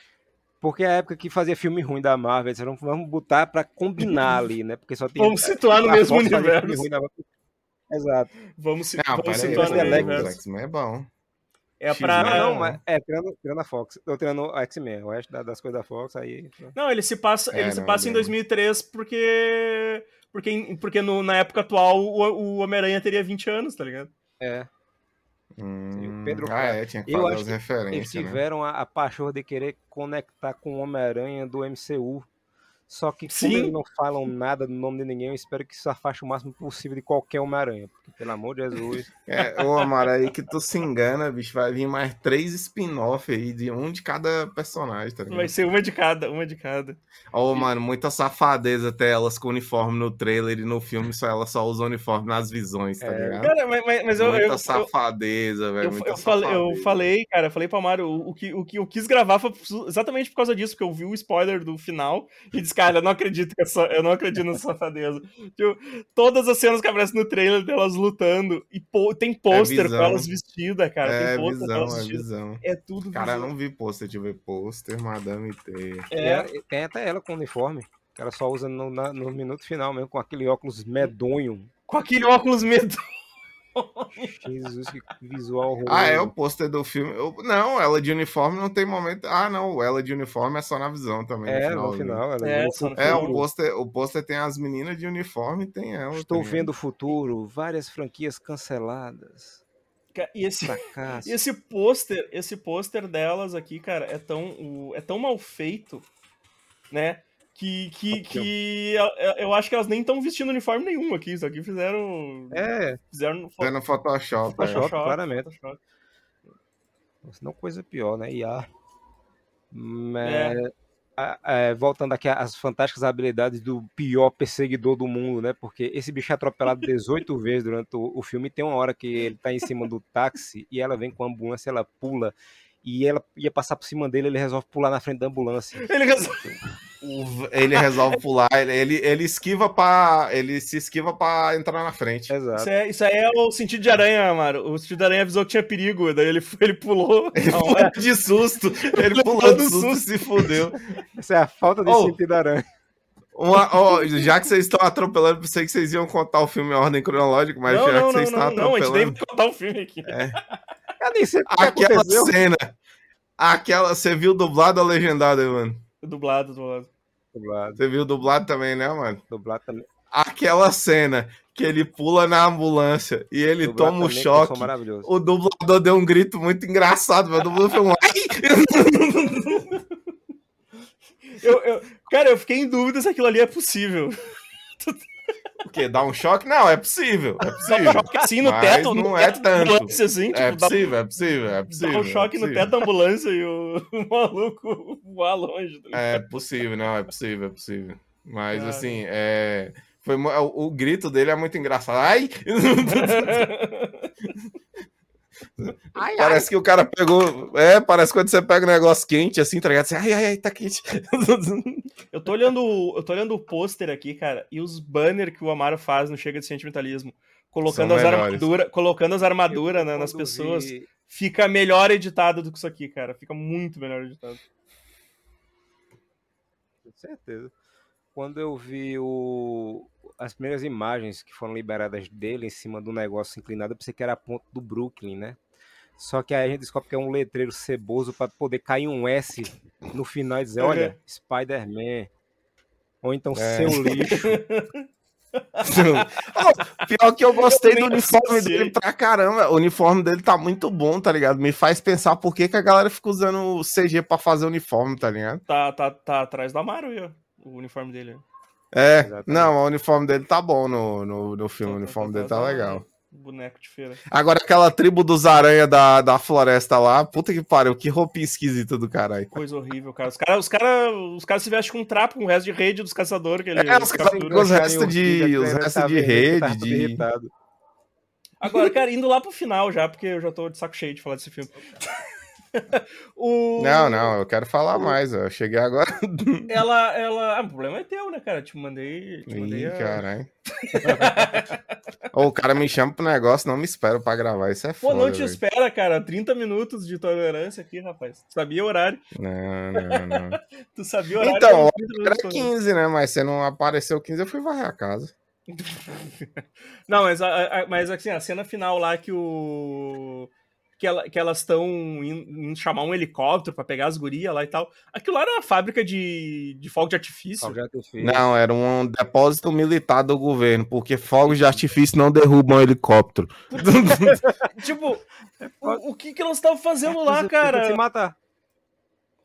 Porque é a época que fazia filme ruim da Marvel, vamos, vamos botar para combinar ali, né? Porque só tem. Vamos situar no mesmo universo. Exato. Vamos, se, não, vamos situar no mesmo universo. É bom. É pra. Não, mas é, tirando, tirando a Fox. Eu tirando a X-Men, o resto das coisas da Fox aí. Não, ele se passa, é, ele se passa em 2003 porque. Porque, porque no, na época atual o, o Homem-Aranha teria 20 anos, tá ligado? É. Hum, Pedro ah, é, tinha que eu acho as referências. Eles né? tiveram né? a, a paixão de querer conectar com o Homem-Aranha do MCU. Só que Sim. como eles não falam nada do nome de ninguém, eu espero que isso afaste o máximo possível de qualquer Homem-Aranha. Pelo amor de Jesus. É, ô Amaro, aí que tu se engana, bicho. Vai vir mais três spin-off aí, de um de cada personagem, tá ligado? Vai ser uma de cada, uma de cada. Ô, oh, mano, muita safadeza até elas com uniforme no trailer e no filme, só ela só usa uniforme nas visões, tá é, ligado? Cara, mas, mas eu, muita eu, safadeza, velho. Eu, eu, falei, eu falei, cara, eu falei pra Mario, o, o, que, o que eu quis gravar foi exatamente por causa disso, porque eu vi o spoiler do final e disse, cara, eu não acredito que essa, eu não acredito nessa safadeza. Tipo, todas as cenas que aparecem no trailer delas lutando, e pô, tem pôster é com elas vestidas, cara. É tem pôster visão, é visão. É tudo Cara, eu não vi pôster, tive pôster, Madame T. É, tem até ela com uniforme. Que ela só usa no, na, no minuto final mesmo, com aquele óculos medonho. Com aquele óculos medonho. Jesus, que visual ruim. Ah, é o pôster do filme. Eu, não, ela de uniforme não tem momento. Ah, não, ela de uniforme é só na visão também. É, no final. No final é, é, o pôster, o pôster tem as meninas de uniforme e tem ela. Estou também. vendo o futuro, várias franquias canceladas. E esse, e esse pôster, esse pôster delas aqui, cara, é tão, é tão mal feito, né? Que, que, que eu acho que elas nem estão vestindo uniforme nenhum aqui. Isso aqui fizeram. É. Fizeram no, no Photoshop. Photoshop, Photoshop claramente. Photoshop. Não coisa pior, né? IA. Mas... É. é, voltando aqui às fantásticas habilidades do pior perseguidor do mundo, né? Porque esse bicho é atropelado 18 vezes durante o, o filme. Tem uma hora que ele tá em cima do táxi e ela vem com a ambulância, ela pula e ela ia passar por cima dele, ele resolve pular na frente da ambulância. Ele resolve, ele resolve pular, ele, ele esquiva para ele se esquiva para entrar na frente. Exato. Isso, é, isso aí é o sentido de aranha, Amaro. O sentido de aranha avisou que tinha perigo, daí ele, ele pulou. Ele Não, pulou é. de susto. Ele pulou de susto, e se fudeu. Essa é a falta de oh, sentido da aranha. Uma, oh, já que vocês estão atropelando, pensei que vocês iam contar o filme em ordem cronológica, mas não, já não, que vocês não, estão atropelando. Não, a gente nem contar o filme aqui. É. Eu nem sei Aquela cena Aquela, você viu dublado ou legendado, mano? Dublado, dublado. Dublado. Você viu dublado também, né, mano? Dublado também. Aquela cena que ele pula na ambulância e ele dublado toma um choque. O dublador deu um grito muito engraçado, meu dublador foi um. eu, eu, cara, eu fiquei em dúvida se aquilo ali é possível. O quê? Dá um choque? Não, é possível. É possível. Dá um choque assim no teto, não no é teto tanto. ambulância, assim, tipo, é, possível, dá, é possível, é possível. Dá um choque é no teto da ambulância e o, o maluco voar longe. Tá é possível, não, é possível, é possível. Mas Cara. assim, é. Foi, o, o grito dele é muito engraçado. Ai! Ai, parece ai. que o cara pegou. É, parece quando você pega um negócio quente, assim, tá ligado? Assim, ai, ai, ai, tá quente. eu tô olhando, eu tô olhando o pôster aqui, cara, e os banners que o Amaro faz no Chega de Sentimentalismo, colocando as armaduras, colocando as armaduras né, nas pessoas, vi... fica melhor editado do que isso aqui, cara. Fica muito melhor editado. Com certeza. Quando eu vi o, as primeiras imagens que foram liberadas dele em cima do negócio inclinado, eu pensei que era a ponta do Brooklyn, né? Só que aí a gente descobre que é um letreiro ceboso para poder cair um S no final e dizer, uhum. olha, Spider-Man. Ou então é. seu lixo. oh, pior que eu gostei eu do uniforme dele pra caramba. O uniforme dele tá muito bom, tá ligado? Me faz pensar por que, que a galera fica usando o CG pra fazer uniforme, tá ligado? Tá, tá, tá atrás da Mario, o uniforme dele. É, Exatamente. não, o uniforme dele tá bom no, no, no filme, o uniforme dele tá legal. Boneco de feira. Agora aquela tribo dos aranha da, da floresta lá, puta que pariu, que roupinha esquisita do caralho. Coisa horrível, cara. Os caras os cara, os cara se vestem com um trapo, com o resto de rede dos caçadores. Que ele, é, os, os restos de, os restos de rede. De... Agora, cara, indo lá pro final já, porque eu já tô de saco cheio de falar desse filme. o... Não, não, eu quero falar mais. Eu cheguei agora. ela, ela. Ah, o problema é teu, né, cara? Te mandei. Te mandei Ih, a... caralho. o cara me chama pro negócio, não me espera pra gravar. Isso é foda. Pô, não te véio. espera, cara. 30 minutos de tolerância aqui, rapaz. Tu sabia o horário? Não, não, não. tu sabia o horário? Então, era 15, né? Mas você não apareceu 15, eu fui varrer a casa. não, mas, mas assim, a cena final lá que o que, ela, que elas estão indo chamar um helicóptero para pegar as gurias lá e tal. Aquilo lá era uma fábrica de, de fogo de artifício. de artifício. Não, era um depósito militar do governo, porque fogos de artifício não derrubam helicóptero. tipo, o, o, que, que elas estavam fazendo lá, cara? Se matar.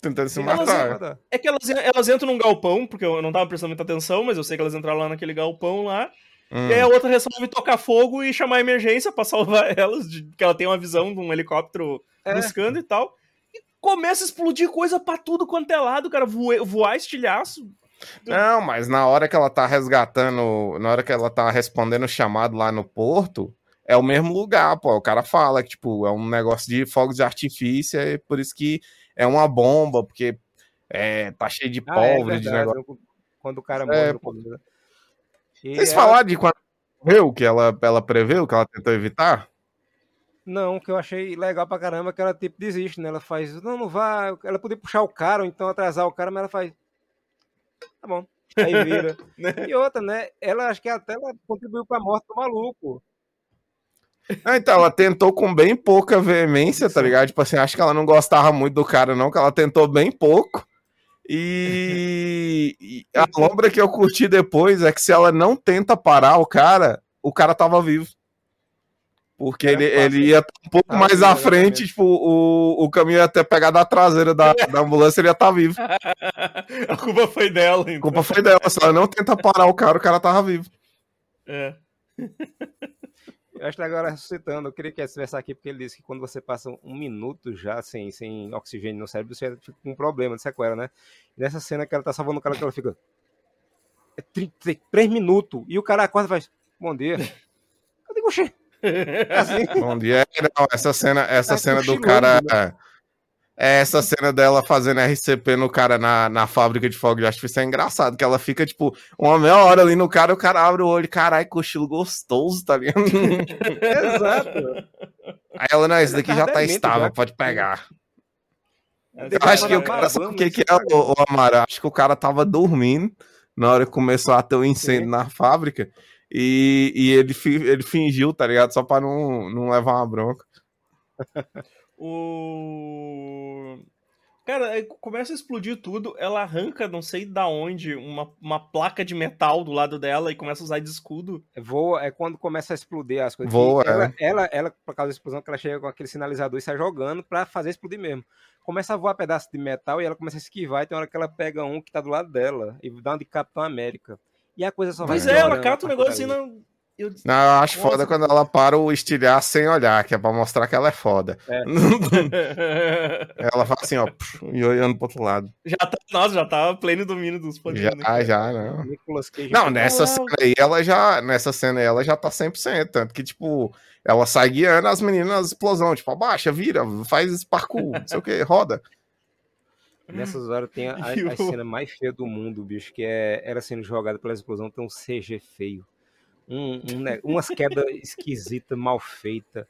Tentando se matar. Elas, é que elas, elas entram num galpão, porque eu não tava prestando muita atenção, mas eu sei que elas entraram lá naquele galpão lá. Hum. E aí a outra resolve tocar fogo e chamar a emergência para salvar elas, de, que ela tem uma visão de um helicóptero é. buscando e tal. E começa a explodir coisa para tudo quanto é lado, cara, voar, voar estilhaço. Não, mas na hora que ela tá resgatando, na hora que ela tá respondendo o chamado lá no porto, é o mesmo lugar, pô. O cara fala que, tipo, é um negócio de fogos de artifício, é por isso que é uma bomba, porque é, tá cheio de pólvora, ah, é de negócio. Quando o cara é, vocês ela... falaram de quando morreu, que ela, ela preveu, que ela tentou evitar? Não, que eu achei legal pra caramba que ela tipo desiste, né? Ela faz, não, não vá. Ela podia puxar o cara ou então atrasar o cara, mas ela faz. Tá bom. Aí vira. E outra, né? Ela acho que até ela contribuiu pra morte do maluco. Ah, então, ela tentou com bem pouca veemência, tá ligado? Tipo assim, acho que ela não gostava muito do cara, não, que ela tentou bem pouco. E, e a lombra que eu curti depois é que se ela não tenta parar o cara, o cara tava vivo. Porque é ele, ele ia um pouco ah, mais à frente, tipo, o, o caminho ia até pegar da traseira da, da ambulância, ele ia estar tá vivo. A culpa foi dela, então. A culpa foi dela. Se ela não tenta parar o cara, o cara tava vivo. É. Eu acho que agora ressuscitando, eu queria que estivesse aqui, porque ele disse que quando você passa um minuto já sem, sem oxigênio no cérebro, você fica com um problema de sequela, né? E nessa cena que ela tá salvando o cara, que ela fica. É 33 minutos. E o cara acorda e faz. Bom dia. Eu digo, oxê. Assim. Bom dia. Não, essa cena, essa é cena do cara. Né? É essa cena dela fazendo RCP no cara na, na fábrica de fogo de artifício é engraçado, que ela fica, tipo, uma meia hora ali no cara, o cara abre o olho, caralho, cochilo gostoso, tá ligado? Exato. Aí ela, não, esse daqui já tá estável, já. pode pegar. Eu acho que o cara, sabe o que, que é, o, o Amara? Acho que o cara tava dormindo na hora que começou a ter um incêndio Sim. na fábrica e, e ele, ele fingiu, tá ligado? Só pra não, não levar uma bronca. O. Cara, começa a explodir tudo, ela arranca, não sei da onde, uma, uma placa de metal do lado dela e começa a usar de escudo. Voa, é quando começa a explodir as coisas. Voa, ela, é. ela, ela, por causa da explosão, que ela chega com aquele sinalizador e sai jogando pra fazer explodir mesmo. Começa a voar pedaço de metal e ela começa a esquivar, e tem hora que ela pega um que tá do lado dela e dá uma de Capitão América. E a coisa só vai. Pois é, ela cata o negócio assim, não eu... Não, eu acho Nossa. foda quando ela para o estilhar sem olhar, que é pra mostrar que ela é foda. É. ela fala assim, ó, e olhando pro outro lado. Já tá, nossa, já tava pleno domínio dos poderes. Já, né, já, não. Não, nessa cena aí, ela já, nessa cena aí, ela já tá 100%, tanto que, tipo, ela sai guiando as meninas na explosão, tipo, abaixa, vira, faz parkour, não sei o que, roda. Nessas horas tem a, a, a, cena mais feia do mundo, bicho, que é ela sendo jogada pela explosão, tem um CG feio um, um, né, umas quedas esquisitas, mal feitas.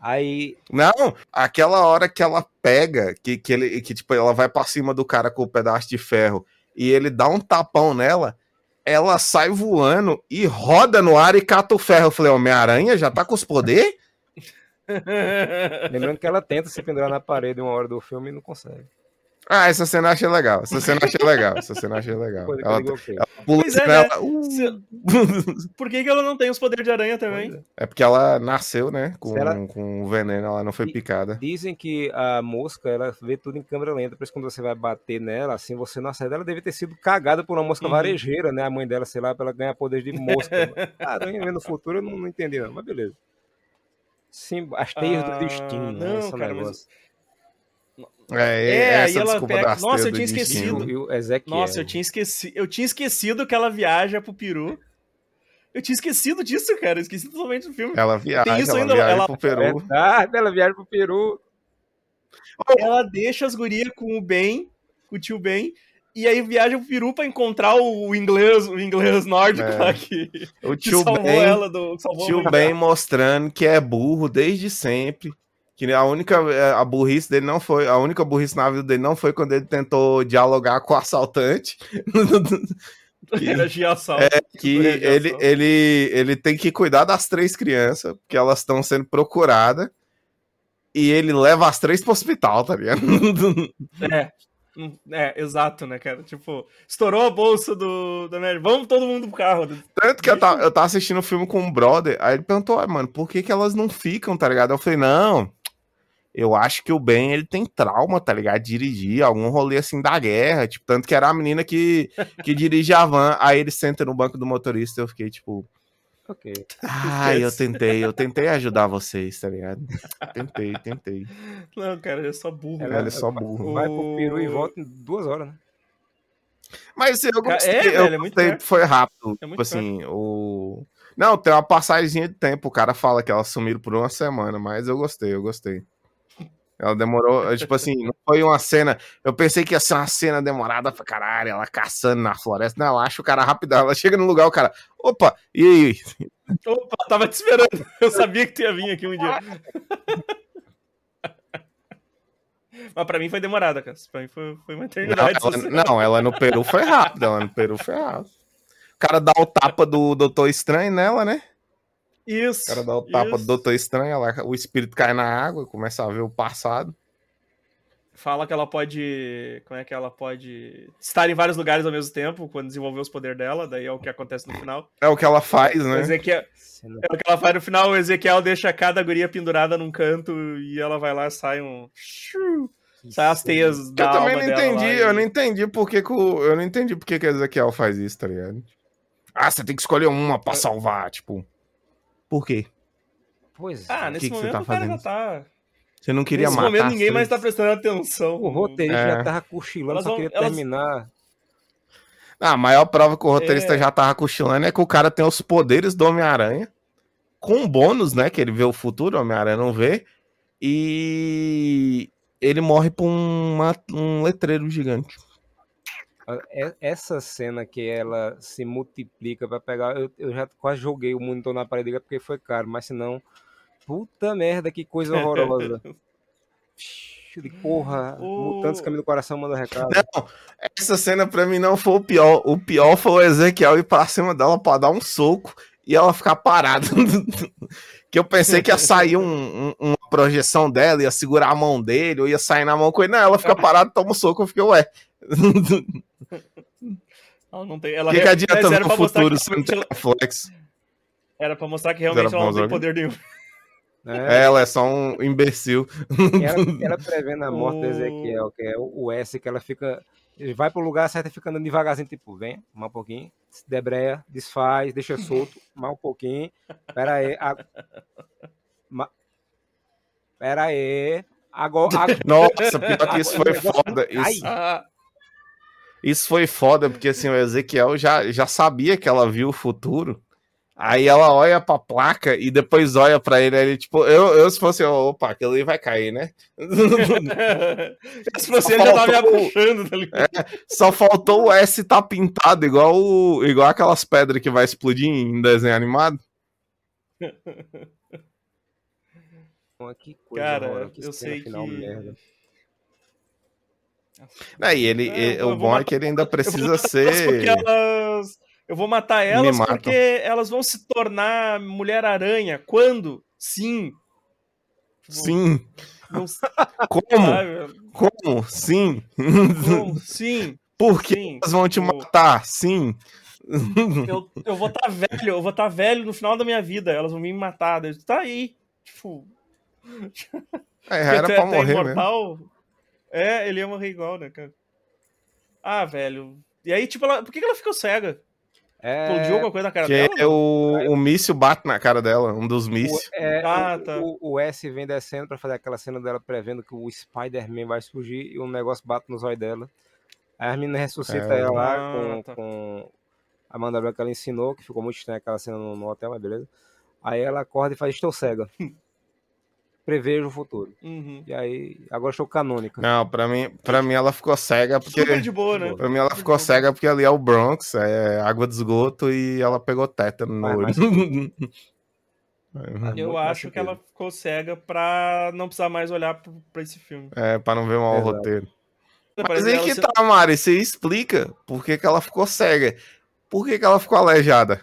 Aí. Não, aquela hora que ela pega, que, que, ele, que tipo, ela vai para cima do cara com o pedaço de ferro e ele dá um tapão nela, ela sai voando e roda no ar e cata o ferro. Eu falei, Homem-Aranha já tá com os poderes? Lembrando que ela tenta se pendurar na parede uma hora do filme e não consegue. Ah, essa cena eu achei legal. Essa cena eu achei legal. Essa cena eu achei legal. Ela, ela pula pois é, né? Uh. Por que, que ela não tem os poderes de aranha também? É. é porque ela nasceu, né? Com, ela... com veneno, ela não foi picada. Dizem que a mosca, ela vê tudo em câmera lenta. Por isso, quando você vai bater nela, assim, você não acerta. Ela deve ter sido cagada por uma mosca uhum. varejeira, né? A mãe dela, sei lá, pra ela ganhar poderes de mosca. aranha no futuro, eu não, não entendi, não. Mas beleza. Sim, as teias ah, do destino. Né? Não, cara, negócio. mas é, é aí ela pega. Nossa, eu tinha esquecido. Nossa, eu tinha esquecido. Eu tinha esquecido que ela viaja pro Peru. Eu tinha esquecido disso, cara. Eu esqueci totalmente do filme. Ela viaja, Tem isso ela ainda, viaja ela... pro Peru. Ah, ela viaja pro Peru. Ela deixa as gurias com o Ben, com o tio Ben, e aí viaja pro Peru pra encontrar o inglês, o inglês nórdico é. lá que, o tio que Ben, ela do, tio Ben mostrando que é burro desde sempre que a única é, a burrice dele não foi a única burrice na vida dele não foi quando ele tentou dialogar com o assaltante que, Era de assalto. É, que ele, ele, ele tem que cuidar das três crianças, porque elas estão sendo procuradas, e ele leva as três pro hospital, tá ligado? É. É, exato, né, cara? Tipo, estourou a bolsa do, do médico. Vamos todo mundo pro carro. Tanto que eu tava, eu tava assistindo o um filme com um brother, aí ele perguntou, ah, mano, por que, que elas não ficam, tá ligado? Eu falei, não, eu acho que o Ben ele tem trauma, tá ligado? Dirigir algum rolê assim da guerra, tipo, tanto que era a menina que, que dirige a van, aí ele senta no banco do motorista, eu fiquei tipo, ok. Ah, eu tentei, eu tentei ajudar vocês, tá ligado? Tentei, tentei. Não, cara, ele é só burro. Ele é só burro. Vai pro Peru e volta em duas horas, né? Mas eu gostei, é, eu velho, gostei é foi rápido. É tipo assim, o... Não, tem uma passagem de tempo, o cara fala que elas sumiram por uma semana, mas eu gostei, eu gostei. Ela demorou, tipo assim, não foi uma cena. Eu pensei que ia ser uma cena demorada pra caralho, ela caçando na floresta. Não, ela acha o cara rapidão. Ela chega no lugar, o cara, opa, e aí? Opa, tava te esperando. Eu sabia que tu ia vir aqui um dia. Mas pra mim foi demorada, cara. Pra mim foi, foi uma eternidade. Não ela, não, ela no Peru foi rápida. Ela no Peru foi rápida. O cara dá o tapa do Doutor Estranho nela, né? Isso. O cara dá o tapa isso. do Doutor Estranho, ela, o espírito cai na água, começa a ver o passado. Fala que ela pode. Como é que ela pode estar em vários lugares ao mesmo tempo quando desenvolver os poderes dela, daí é o que acontece no final. É o que ela faz, né? Ezequiel, é o que ela faz no final, o Ezequiel deixa cada guria pendurada num canto e ela vai lá sai um. Sai as teias da Eu também não entendi, eu e... não entendi porque que o, eu não entendi porque que Ezequiel faz isso, tá ligado? Ah, você tem que escolher uma pra salvar, tipo. Por quê? Pois Ah, é. nesse que que você momento tá o cara fazendo? já tá. Você não queria nesse matar momento as ninguém mais tá prestando atenção. O roteirista É. já tava cochilando, Elas só vão- queria elas- terminar. Ah, a maior prova que o roteirista É. já tava cochilando é que o cara tem os poderes do Homem-Aranha, com um bônus, né? Que ele vê o futuro, o Homem-Aranha não vê. E ele morre por uma- um letreiro gigante. Essa cena que ela se multiplica pra pegar. Eu, eu já quase joguei o monitor na parede porque foi caro, mas se não. Puta merda, que coisa horrorosa. De porra, O- mutantes caminho do coração manda recado. Não, essa cena pra mim não foi o pior. O pior foi o Ezequiel ir pra cima dela pra dar um soco e ela ficar parada. que eu pensei que ia sair um- um- uma projeção dela, ia segurar a mão dele, ou ia sair na mão com ele. Não, ela fica parada, toma um soco, eu fiquei, ué. Ela não tem. O Ela que, que adianta no futuro que se não tem ela- flex? Era pra mostrar que realmente ela não tem poder nenhum. É, Ela é só um imbecil. ela, ela prevendo a morte do O- Ezequiel, que é o S, que ela fica. Ele vai pro lugar certo e fica andando devagarzinho, tipo, vem, mais um pouquinho, se debreia, desfaz, deixa solto, mais um pouquinho. Pera aí. A... Ma... Pera aí. Agora. ag- Nossa, pior que isso foi foda. Isso, isso foi foda, porque assim, o Ezequiel já, já sabia que ela viu o futuro. Aí ela olha pra placa e depois olha pra ele, aí ele, tipo, eu, eu se fosse, opa, aquilo aí vai cair, né? Se você ele já tava me abaixando, tá ligado? Só faltou o S tá pintado, igual, o- igual aquelas pedras que vai explodir em desenho animado. Que coisa Cara, horrorosa, que eu sei final que. merda. É, e ele, Não, e- eu o bom é que ele ainda Eu precisa porque ser. elas. Eu vou matar elas matam. porque elas vão se tornar Mulher-Aranha. Quando? Sim. Sim. Não Como? sabe? Como? Sim. Como? Sim. Por que Sim. elas vão te Tipo, matar? Sim. Eu, eu vou estar velho, eu vou estar velho no final da minha vida. Elas vão me matar. Eu, Tá aí. Tipo. É, era até- pra morrer mesmo. imortal. É, ele ia morrer igual, né, cara? Ah, velho. E aí, tipo, ela... por que ela ficou cega? Explodiu É, alguma coisa na cara Que dela? o, o míssil bate na cara dela, um dos mísseis. é, Ah, o- tá. o, o S vem descendo pra fazer aquela cena dela prevendo que o Spider-Man vai surgir e o negócio bate nos olhos dela. Aí a menina ressuscita É. ela lá Ah, com, tá. com a Amanda Branca que ela ensinou, que ficou muito estranha aquela cena no, no hotel, mas beleza. Aí ela acorda e faz, estou cega. Prevejo o futuro. Uhum. E aí, agora estou canônica. Não, pra mim, pra mim ela ficou cega porque. Super de boa, né? Pra mim ela ficou cega porque ali é o Bronx, é água de esgoto e ela pegou tétano no olho. mas- É, Eu acho que ela ficou cega pra não precisar mais olhar pra esse filme. É, pra não ver mal o roteiro. Mas aí que tá, Mari, você explica por que, que ela ficou cega. Por que, que ela ficou aleijada?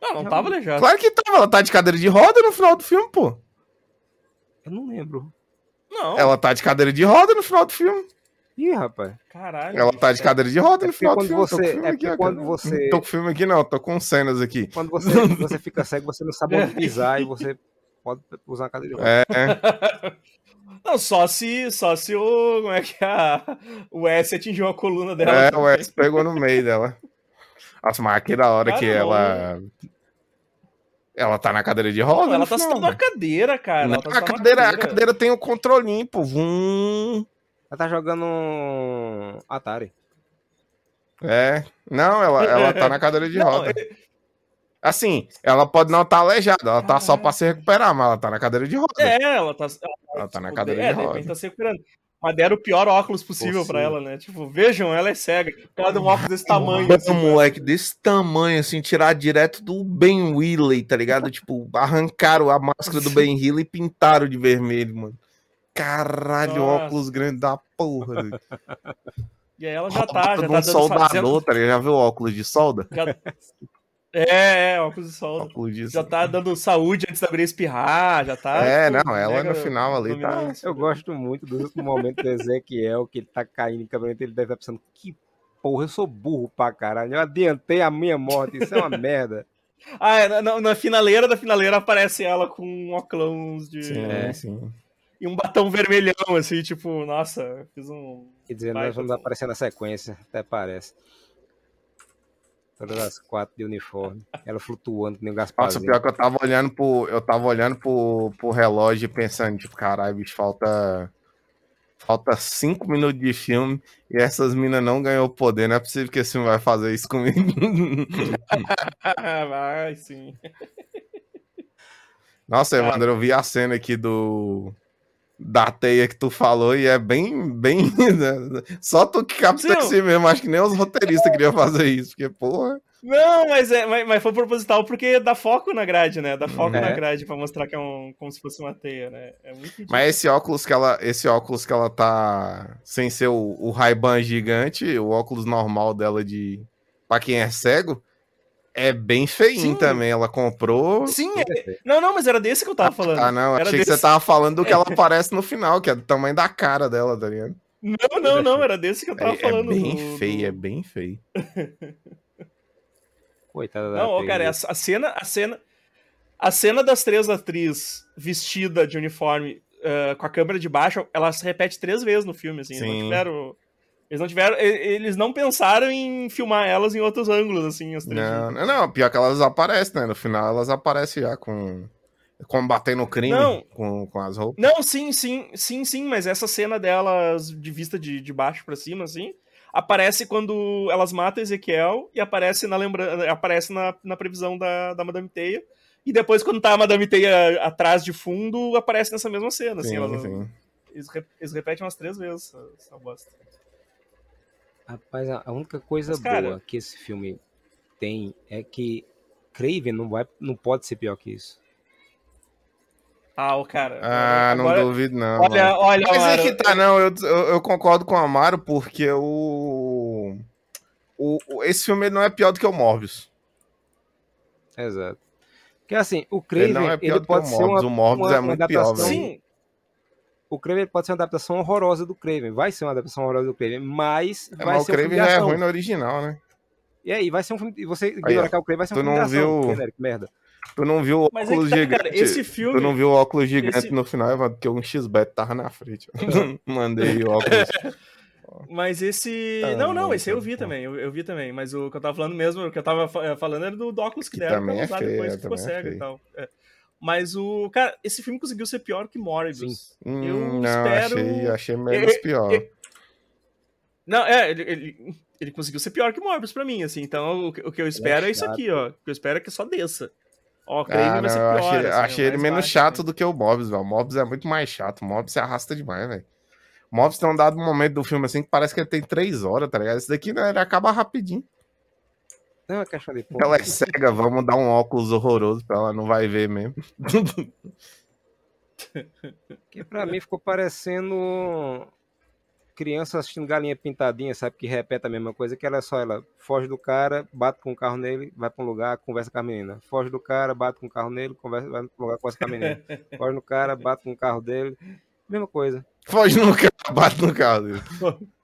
Não, não tava aleijado. Claro que tava, ela tá de cadeira de roda no final do filme, pô. Eu não lembro. Não, Ela tá de cadeira de roda no final do filme. Ih, rapaz. caralho. Ela tá de cadeira de roda É no final do filme. Tô com você- filme é aqui, quando você- Não tô com o filme aqui, não, tô com cenas aqui. Quando você, você fica cego, você não sabe onde pisar e você pode usar uma cadeira de roda. É, Não, só se, só se o. Como é que é? A, o S atingiu a coluna dela. é, também. o S pegou no meio dela. Nossa, mas aqui da hora Cara, que não. ela. Ela tá na cadeira de roda? Não, ela tá sentando a mano. cadeira, cara. Não, Ela tá a, uma cadeira, a cadeira tem o controlinho, pô. Vum. Ela tá jogando um Atari. É. Não, ela, ela tá na cadeira de roda. Assim, ela pode não estar aleijada, ela tá só pra se recuperar, mas ela tá na cadeira de roda. É, ela tá. Ela, Ela tá na cadeira é, de de repente roda. tá se recuperando. Mas deram o pior óculos possível pra Possível. ela, né? Tipo, vejam, ela é cega. Ela deu um óculos desse tamanho. Um assim, moleque desse tamanho, assim, tirar direto do Ben Willey, tá ligado? tipo, arrancaram a máscara do Ben Willey e pintaram de vermelho, mano. Caralho, Nossa. óculos grandes da porra. E aí ela já tá, já tá um dando soldador, tá ligado? Já viu o óculos de solda? já- É, é, óculos de solda. Óculos de Já tá dando saúde antes da guria espirrar, já tá. É, tipo, não, ela no final ali tá-. Eu gosto muito do último momento do Ezequiel, que ele tá caindo em casamento, ele deve estar pensando, que porra, eu sou burro pra caralho, eu adiantei a minha morte, isso é uma merda. Ah, é, na, na finaleira da finaleira aparece ela com um óculos de. Sim, É. sim. E um batom vermelhão, assim, tipo, nossa, fiz um. Quer dizer, Vai, nós vamos tá aparecer na sequência, até parece. Todas as quatro de uniforme. Ela flutuando, nem o Gaspar. Nossa, pior que eu tava olhando pro. Eu tava olhando pro, pro relógio e pensando, tipo, caralho, bicho, falta. Falta cinco minutos de filme e essas minas não ganhou poder. Não é possível que esse filme vai fazer isso comigo. vai, sim. Nossa, Evandro, eu vi a cena aqui do da teia que tu falou e é bem, bem. Né, só tu que capta assim mesmo. Acho que nem os roteiristas queriam fazer isso, porque, porra. Não, mas, é, mas, mas foi proposital porque dá foco na grade, né? Dá foco é. na grade pra mostrar que é um, como se fosse uma teia, né? É muito Mas esse óculos que ela, esse óculos que ela tá sem ser o, o Ray-Ban gigante, o óculos normal dela de para quem é cego, é bem feinho Sim. também. Ela comprou. Sim, é... não, não, mas era desse que eu tava falando. Ah, não, era achei desse... que você tava falando do que ela aparece no final, que é do tamanho da cara dela, tá ligado? Não, não, não, era desse que eu tava é, falando. É bem do... feio, é bem feio. Coitada da Não, cara, a, a cena, a cena. A cena das três atrizes vestida de uniforme uh, com a câmera de baixo, ela se repete três vezes no filme, assim. Sim. Não tiveram eles não tiveram. Eles não pensaram em filmar elas em outros ângulos, assim, as três. Não, não, não, pior que elas aparecem, né? No final elas aparecem já com. Combatendo o crime não, com, com as roupas. Não, sim, sim, sim, sim, mas essa cena delas de vista de, de baixo para cima, assim, aparece quando elas matam Ezequiel e aparece na lembrança. Aparece na, na previsão da, da Madame Teia. E depois, quando tá a Madame Teia atrás de fundo, aparece nessa mesma cena. Assim, sim, elas, sim. Eles, repetem umas três vezes essa bosta. Rapaz, a única coisa Mas, cara... boa que esse filme tem é que Craven não, vai, não pode ser pior que isso. Ah, o cara. Ah, agora... não duvido, não. Olha, mano. olha, Mas Amaro... é que tá, não. Eu, eu, eu, concordo com o Amaro, porque o... o. Esse filme não é pior do que o Morbius. Exato. Porque assim, o Craven. Ele não é pior ele do pode que o Morbius. Uma, o Morbius é muito pior, velho. Sim, o Kraven pode ser uma adaptação horrorosa do Kraven. Vai ser uma adaptação horrorosa do Kraven, mas. É, vai mas ser o Kraven já é ruim no original, né? E aí, vai ser um filme. E você ignorar que é o Kraven vai ser um tu filme não viu... Merda. Tu não viu o mas óculos é tá, gigante. Cara, esse filme... Tu não viu o óculos gigante esse... no final, porque um XBet tava na frente. Mandei o óculos. Mas esse. Ah, não, não, esse eu vi também. Eu, eu, vi também. Mas o que eu tava falando mesmo, o que eu tava falando era do, do óculos que, que deram pra é usar é feio, depois que ficou é cego é e tal. É. Mas o. Cara, esse filme conseguiu ser pior que Morbius. Hum, eu não, espero. Achei, achei menos pior. Não, é, ele, ele, ele, conseguiu ser pior que Morbius pra mim, assim. Então, o, o que eu espero é, é, isso aqui, ó. O que eu espero é que só desça. Ó, creio ah, vai ser pior. Achei, assim, achei ele menos baixo, chato né? do que o Morbius, velho. O Morbius é muito mais chato. O Morbius se arrasta demais, velho. O Morbius tem um dado momento do filme assim que parece que ele tem três horas, tá ligado? Esse daqui, né, ele acaba rapidinho. Não, é caixa de Ela é cega, vamos dar um óculos horroroso pra ela, não vai ver mesmo. que pra mim ficou parecendo criança assistindo galinha pintadinha, sabe? Que repete a mesma coisa, que ela é só, ela foge do cara, bate com o carro nele, vai pra um lugar, conversa com a menina. Foge do cara, bate com o carro nele, conversa, vai pra um lugar, conversa com a menina. Foge no cara, bate com o carro dele. Mesma coisa. Foge no cara, bate no carro dele.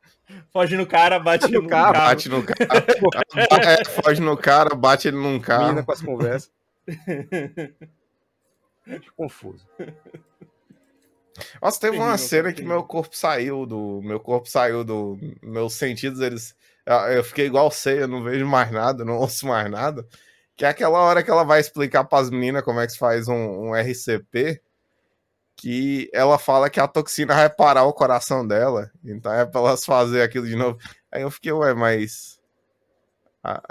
Foge no cara, bate no, no carro. Bate no cara. é, foge no cara, bate ele num carro. Mina com as conversas. confuso. Nossa, teve uma cena que meu corpo saiu do. Meu corpo saiu do. Meus sentidos, eles. Eu fiquei igual você, eu não vejo mais nada, não ouço mais nada. Que é aquela hora que ela vai explicar para as meninas como é que se faz um, um RCP que ela fala que a toxina vai parar o coração dela. Então é pra elas fazer aquilo de novo. Aí eu fiquei, ué, mas.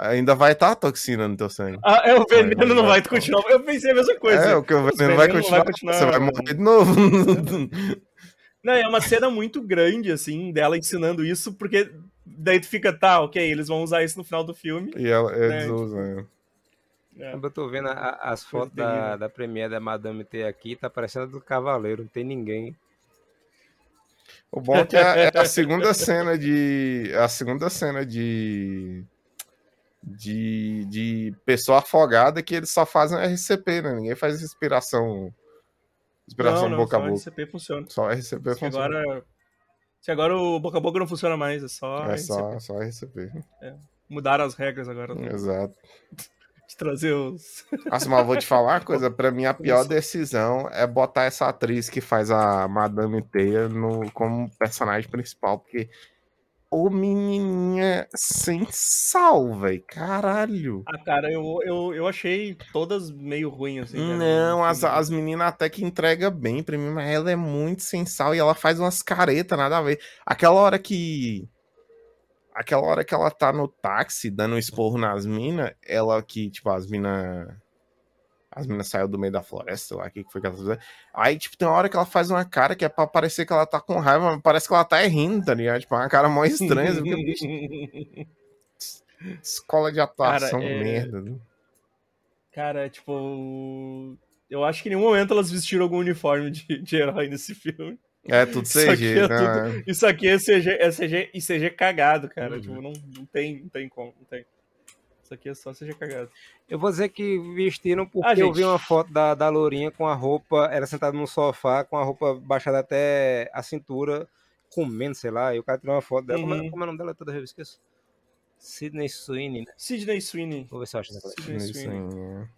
Ainda vai estar tá a toxina no teu sangue. Ah, é, o veneno não vai continuar. Eu pensei a mesma coisa. É, o que o veneno, veneno vai, continuar, vai, continuar, Você vai morrer de novo. Não, é uma cena muito grande, assim, dela ensinando isso, porque daí tu fica, tá, ok, eles vão usar isso no final do filme. E ela, eles né? usam, é. É. Eu tô vendo a, as fotos da, da Premiere da Madame T aqui, tá parecendo do Cavaleiro, não tem ninguém. O bom é que é, é a segunda cena de. A segunda cena de. De, de pessoa afogada que eles só fazem RCP, né? Ninguém faz respiração. Respiração não, não, boca a boca. Só RCP funciona. Só RCP se funciona. Agora, se agora o boca a boca não funciona mais, é só. É RCP. só, só RCP. É. Mudaram as regras agora. Exato de trazer os. Nossa, mas eu vou te falar uma coisa. Pra mim, a pior decisão é botar essa atriz que faz a Madame Teia no, como personagem principal, porque Ô, menininha sem sal, velho. Caralho. Ah, cara, eu, eu, eu achei todas meio ruins, assim. Cara. Não, as, as meninas até que entrega bem pra mim, mas ela é muito sem sal e ela faz umas caretas, nada a ver. Aquela hora que. Aquela hora que ela tá no táxi dando um esporro nas minas, ela que, tipo, as minas as meninas saíram do meio da floresta lá, o que foi que ela fez? Aí, tipo, tem uma hora que ela faz uma cara que é pra parecer que ela tá com raiva, mas parece que ela tá rindo, tá ligado? Tipo, é uma cara mó estranha. Porque, Escola de atuação cara, é... merda. Né? Cara, tipo. Eu acho que em nenhum momento elas vestiram algum uniforme de, de herói nesse filme. É, tudo CG, isso aqui é, né? tudo, isso aqui é CG, é CG e CG cagado, cara. Uhum. Tipo, não, não, tem, não tem como, não tem. Isso aqui é só seja cagado. Eu vou dizer que vestiram porque ah, eu vi uma foto da, da Lourinha com a roupa, era sentada no sofá, com a roupa baixada até a cintura, comendo, sei lá, e o cara tirou uma foto dela. Uhum. Como, é, uhum. como é o nome dela toda vez? Esqueço. Sidney Sweeney, né? Sidney Sweeney. Vou ver se eu acho. Sidney Sweeney. É.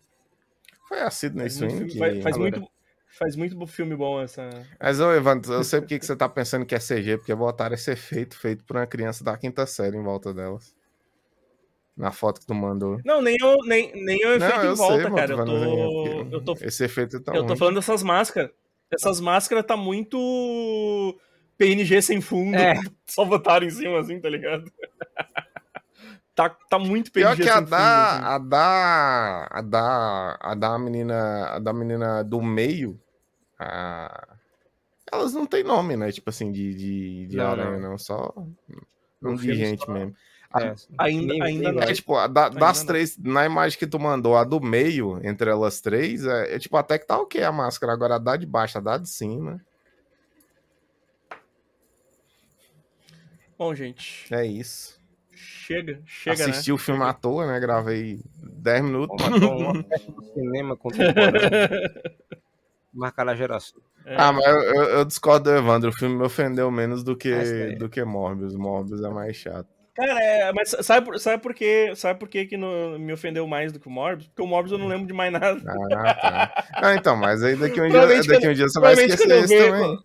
Foi a Sidney Sweeney que... Faz, faz muito, faz muito filme bom essa. Mas, ô, Evandro, eu sei porque que você tá pensando que é CG, porque botaram esse efeito feito por uma criança da quinta série em volta delas. Na foto que tu mandou. Não, nem eu, nem, nem o efeito não, em volta, sei, cara. Eu tô, eu tô, Esse efeito tá Eu ruim. tô falando dessas máscaras. Essas máscaras tá muito PNG sem fundo. É. Só botaram em cima assim, tá ligado? tá, tá muito PNG Pior que a da, fundo, assim. a da. A da. A da menina. A da menina do meio. A... Elas não tem nome, né? Tipo assim, de, de, de não, aranha, não. não. Só. Não de gente só... mesmo. É, ainda, ainda não. É, tipo, da, das não. três, na imagem que tu mandou, a do meio, entre elas três, é, é, tipo, até que tá ok a máscara. Agora a da de baixo, a da de cima. Bom, gente. É isso. Chega, chega, né? Assisti né? o filme à toa, né? Gravei 10 minutos. Um cinema contemporâneo. Marcar a geração. É. Ah, mas eu, eu, eu, discordo do Evandro. O filme me ofendeu menos do que, do que Morbius. Morbius é mais chato. Cara, é, mas sabe, sabe por quê? Sabe por quê que no, me ofendeu mais do que o Morbius? Porque o Morbius eu não lembro de mais nada. Ah, tá. Ah, então, mas aí daqui um dia, daqui um dia você vai esquecer isso também.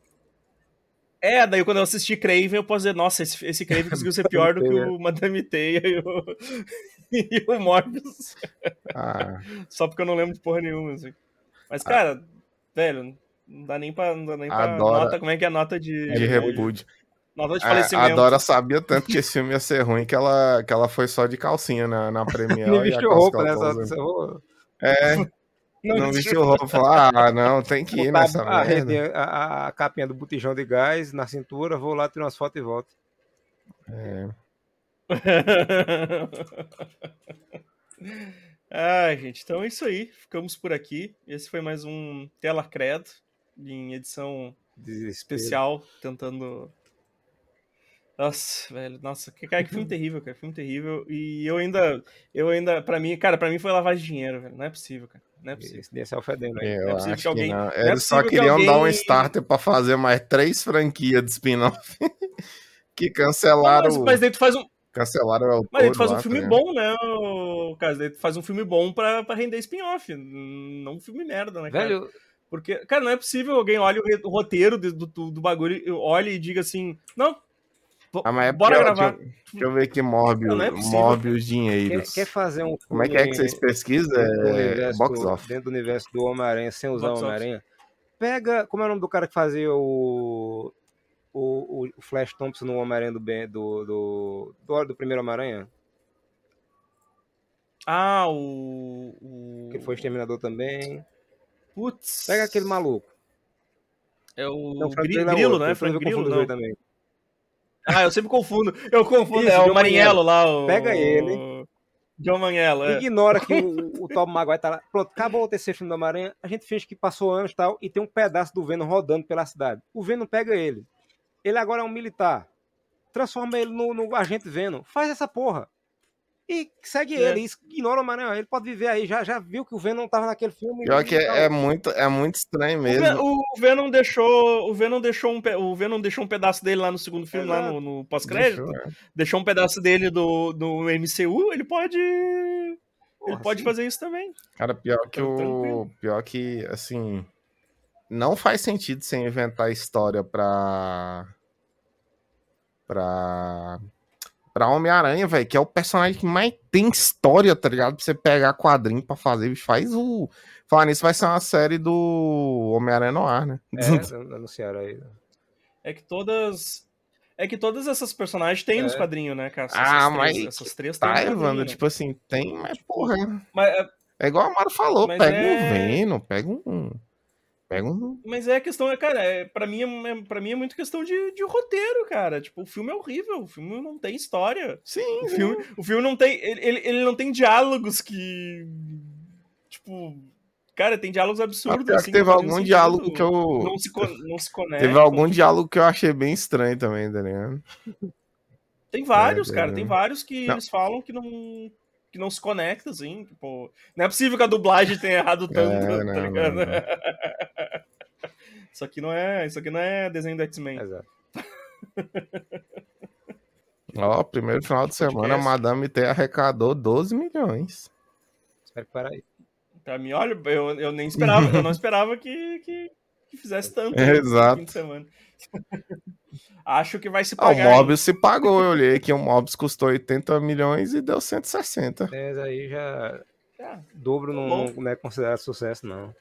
É, daí quando eu assisti Craven, eu posso dizer, nossa, esse, esse Craven conseguiu ser pior do que o Madame Teia e o, e o Morbius. Ah. Só porque eu não lembro de porra nenhuma, assim. Mas, cara, ah. Velho, não dá nem pra, não dá nem pra nota, como é que é a nota de... De repúdio. Nota de é, falecimento. A Dora sabia tanto que esse filme ia ser ruim que ela, que ela foi só de calcinha na, na Premiere. Nem vestiu roupa, né? Só, é, não, não vestiu roupa. Falou, ah, não, tem que ir nessa a, merda. A, a, a, capinha do botijão de gás na cintura, vou lá tirar umas fotos e volto. É. ah, gente, então é isso aí. Ficamos por aqui. Esse foi mais um Tela Credo em edição especial, tentando nossa, velho, nossa, que, cara, que filme terrível, cara, filme terrível. E eu ainda, eu ainda, pra mim, cara, pra mim foi lavagem de dinheiro, velho. Não é possível, cara. Não é possível. Esse desse é fedendo aí. Eu não é possível que alguém. Que não. Eles não é só queriam alguém... dar um starter pra fazer mais três franquias de spin-off que cancelaram. Não, mas, mas daí tu faz um. Cancelaram o. Mas daí tu faz um filme tá bom, né, o... cara? Tu faz um filme bom pra, pra render spin-off. Não um filme merda, né, cara? Velho. Porque, cara, não é possível alguém olhe o roteiro do, do, do bagulho, olhe e diga assim: não, ah, mas é Bora gravar. Deixa, deixa, eu ver aqui, Morbius, não é Morbius Dinheiros. Quer, quer, fazer um Como é que é que vocês pesquisam? É, box off. Dentro do universo do Homem-Aranha, sem usar o Homem-Aranha. Pega. Como é o nome do cara que fazia o. O, o Flash Thompson no Homem-Aranha do, do, do, do, do primeiro Homem-Aranha? Ah, o, o. Que foi Exterminador também. Putz. Pega aquele maluco. É o. Não, Grilo, Grilo né? Frank Grilo, não. também. Ah, eu sempre confundo. Eu confundo. Isso, é o Marinhello lá. O... Pega ele. John Manhello. É. Ignora que o, o Tom Maguire tá lá. Pronto, acabou o terceiro filme da Homem-Aranha. A gente finge que passou anos e tal. E tem um pedaço do Venom rodando pela cidade. O Venom pega ele. Ele agora é um militar. Transforma ele no, no agente Venom. Faz essa porra e segue é. ele, ignora o Maranhão. Ele pode viver aí, já, já viu que o Venom tava naquele filme. Pior que é, é, muito, é muito estranho mesmo. O, o Venom deixou. O Venom deixou um, o Venom deixou um pedaço dele lá no segundo filme, Exato. lá no, no pós-crédito. Deixou, é. deixou, um pedaço dele do, do MCU, ele pode. Porra, ele pode sim. fazer isso também. Cara, pior que o. Pior que, assim. Não faz sentido sem inventar história pra. pra pra Homem-Aranha, velho, que é o personagem que mais tem história, tá ligado? Pra você pegar quadrinho pra fazer, faz o. Falar nisso, vai ser uma série do Homem-Aranha no ar, né? É, anunciaram aí. É que todas. É que todas essas personagens têm é. nos quadrinhos, né, cara? Essas ah, três, mas. Essas três tá, Evandro, né? tipo assim, tem, mas porra. Mas, é... é igual a Mara falou, pega é... um Venom, pega um. Pega um... Mas é a questão, é, cara, é, pra, mim é, pra mim é muito questão de, de roteiro, cara. Tipo, o filme é horrível, o filme não tem história. Sim. O filme, o filme não tem. Ele, ele não tem diálogos que. Tipo. Cara, tem diálogos absurdos. Até assim, teve algum diálogo que eu. Não se, não se conecta. Teve algum diálogo que eu achei bem estranho também, tá ligado? Tem vários, é, cara. Tem vários que não. eles falam que não, que não se conecta, assim. Tipo, não é possível que a dublagem tenha errado tanto, é, não, tá ligado? Não, não. isso aqui não é. Isso aqui não é desenho do X-Men. Exato. Ó, primeiro final de semana, a Madame T arrecadou 12 milhões. Espera que aí. Pra mim, olha, eu, eu nem esperava, eu não esperava que, que, que fizesse tanto é, exato. Acho que vai se pagar. Ah, o Mobius se pagou, eu olhei que o Mobius custou 80 milhões e deu 160. É, aí já. já. Dobro não, não é considerado sucesso, não.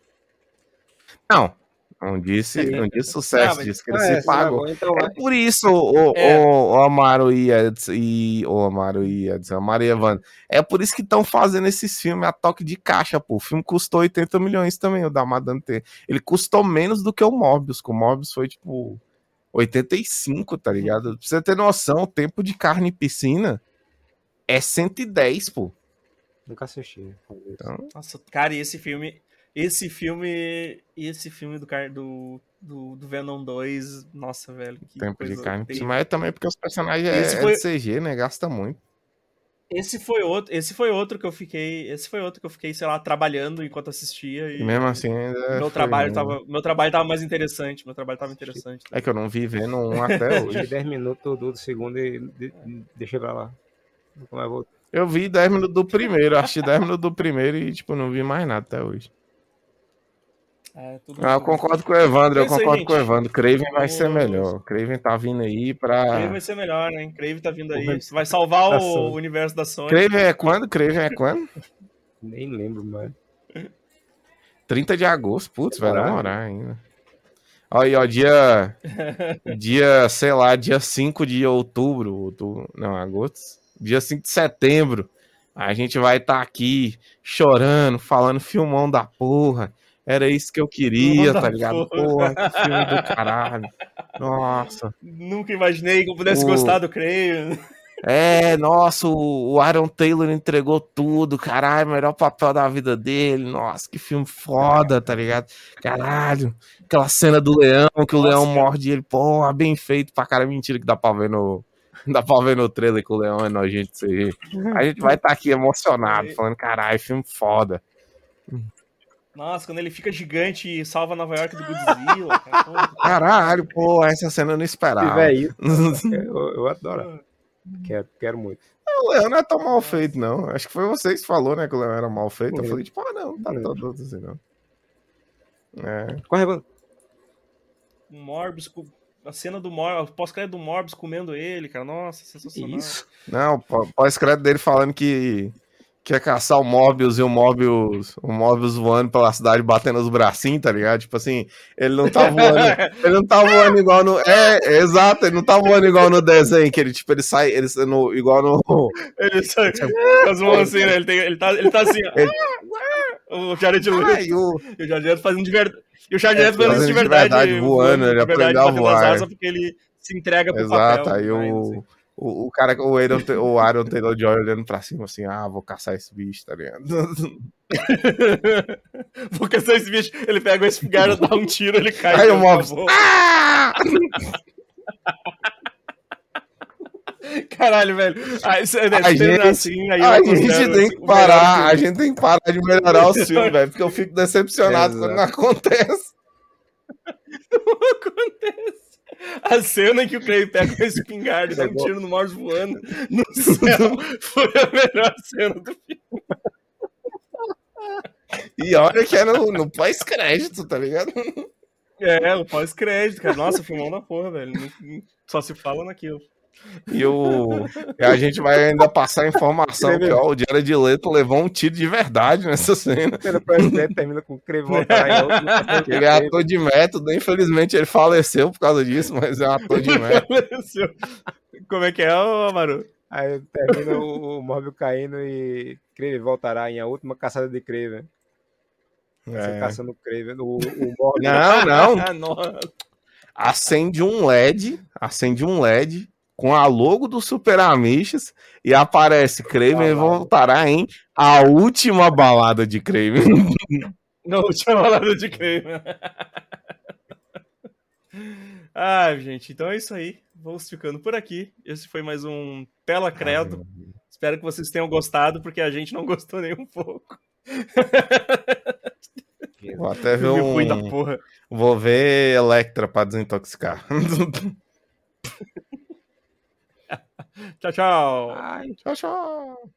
Não, não disse, não disse sucesso, não, disse que ele é, se pagou. Então é por isso, o, é. o, o Amaro e, e o Amaro e a Maria Evandro, é por isso que estão fazendo esses filmes a toque de caixa, pô. O filme custou 80 milhões também, o da Madame T. Ele custou menos do que o Morbius, que o Morbius foi tipo 85, tá ligado? Pra você ter noção, o tempo de carne e piscina é 110, pô. Nunca assisti. Então... Nossa, cara, e esse filme. Esse filme. Esse filme do, do, do, do Venom 2. Nossa, velho. tempo de carne e piscina. Mas é também porque os personagens esse é, foi... é de CG, né? Gasta muito. Esse foi outro, esse foi outro que eu fiquei, esse foi outro que eu fiquei, sei lá, trabalhando enquanto assistia e, mesmo assim ainda meu trabalho tava, meu trabalho tava mais interessante, meu trabalho tava interessante. É que eu não vi vendo um até hoje. 10 minutos do segundo e deixei pra lá. Como é eu vi 10 minutos do primeiro, assisti 10 minutos do primeiro e tipo não vi mais nada até hoje. É, ah, eu concordo com o Evandro, eu concordo aí, com o Evandro. Craven vai ser melhor. Craven tá vindo aí pra. Craven vai ser melhor, né? Craven tá vindo aí. Vai salvar o universo da Sony. Craven é quando? Craven é quando? Nem lembro, mano. 30 de agosto, putz, vai demorar ainda. Aí, ó, dia. dia, sei lá, dia 5 de outubro, outubro não, agosto. Dia 5 de setembro. A gente vai estar tá aqui chorando, falando filmão da porra era isso que eu queria, tá ligado? Porra, que filme do caralho. Nossa. Nunca imaginei que eu pudesse o... gostar do Creio. É, nossa, o Aaron Taylor entregou tudo, caralho, melhor papel da vida dele. Nossa, que filme foda, tá ligado? Caralho, aquela cena do leão, que o leão morde ele, porra, bem feito pra cara, mentira que dá pra ver no, dá pra ver no trailer que o leão é nojento de A gente vai estar tá aqui emocionado, falando, caralho, filme foda. Nossa, quando ele fica gigante e salva Nova York do Godzilla. Cara, Caralho, pô, essa cena eu não esperava. É isso, eu, eu adoro. Quero, quero muito. O Leão não é tão mal feito, não. Acho que foi vocês que falou, né, que o Leão era mal feito. Eu falei, tipo, ah, não, não tá todo assim, não. É. Corre, mano. O Morbius, a cena do Morbius, pós-crédito do Morbius comendo ele, cara. Nossa, sensacional. Isso. Não, pós-crédito dele falando que quer caçar o Mobius e o Mobius, o Mobius voando pela cidade batendo os bracinhos, tá ligado? Tipo assim, ele não tá voando, ele não tá voando igual no, é, é, exato, ele não tá voando igual no desenho, que ele tipo, ele sai, ele no, igual no ele sai, tipo, assim, né? Ele, tem, ele tá, ele tá assim, ele... o Jared Leto, ah, e o, o Jared Leto fazendo de verdade, e o Jared Leto fazendo de verdade, de verdade voando, ele aprendeu a voar. Porque ele se entrega pro Exato, papel. Exato, aí o... Assim o, o cara, o Aaron, o Aaron Taylor Joy olhando pra cima assim, ah, vou caçar esse bicho, tá ligado? vou caçar esse bicho. Ele pega o espingarda, dá um tiro, ele cai. Aí o Mobs. Ah! Caralho, velho. Ah, isso, é, a gente, assim, aí a gente tem que parar, a gente tem que parar de melhorar o filme, velho, porque eu fico decepcionado quando não acontece. Não acontece. A cena em que o Clay pega uma espingarda e dá um tiro no Morse voando no céu foi a melhor cena do filme. E olha que era no, no pós-crédito, tá ligado? É, no pós-crédito, cara. Nossa, filmão da porra, velho. Só se fala naquilo. E, o... a gente vai ainda passar a informação que ó, o Jared Leto levou um tiro de verdade nessa cena. termina com Crevon Ele é ator de método, infelizmente ele faleceu por causa disso, mas é um ator de método. Como é que é, Amaru? Aí termina o, o Móvel caindo e Creve voltará em A Última Caçada de Creve. É. caçando Creve. O, o Não, não. acende um LED, acende um LED com a logo do Super Amishes e aparece Craven voltará em A Última Balada de Craven. Na última balada de Craven. ah, gente, então é isso aí. Vamos ficando por aqui. Esse foi mais um Tela Credo. Espero que vocês tenham gostado, porque a gente não gostou nem um pouco. Vou até ver um... da porra. Vou ver Electra para desintoxicar. Tchau, tchau. Ai, tchau, tchau.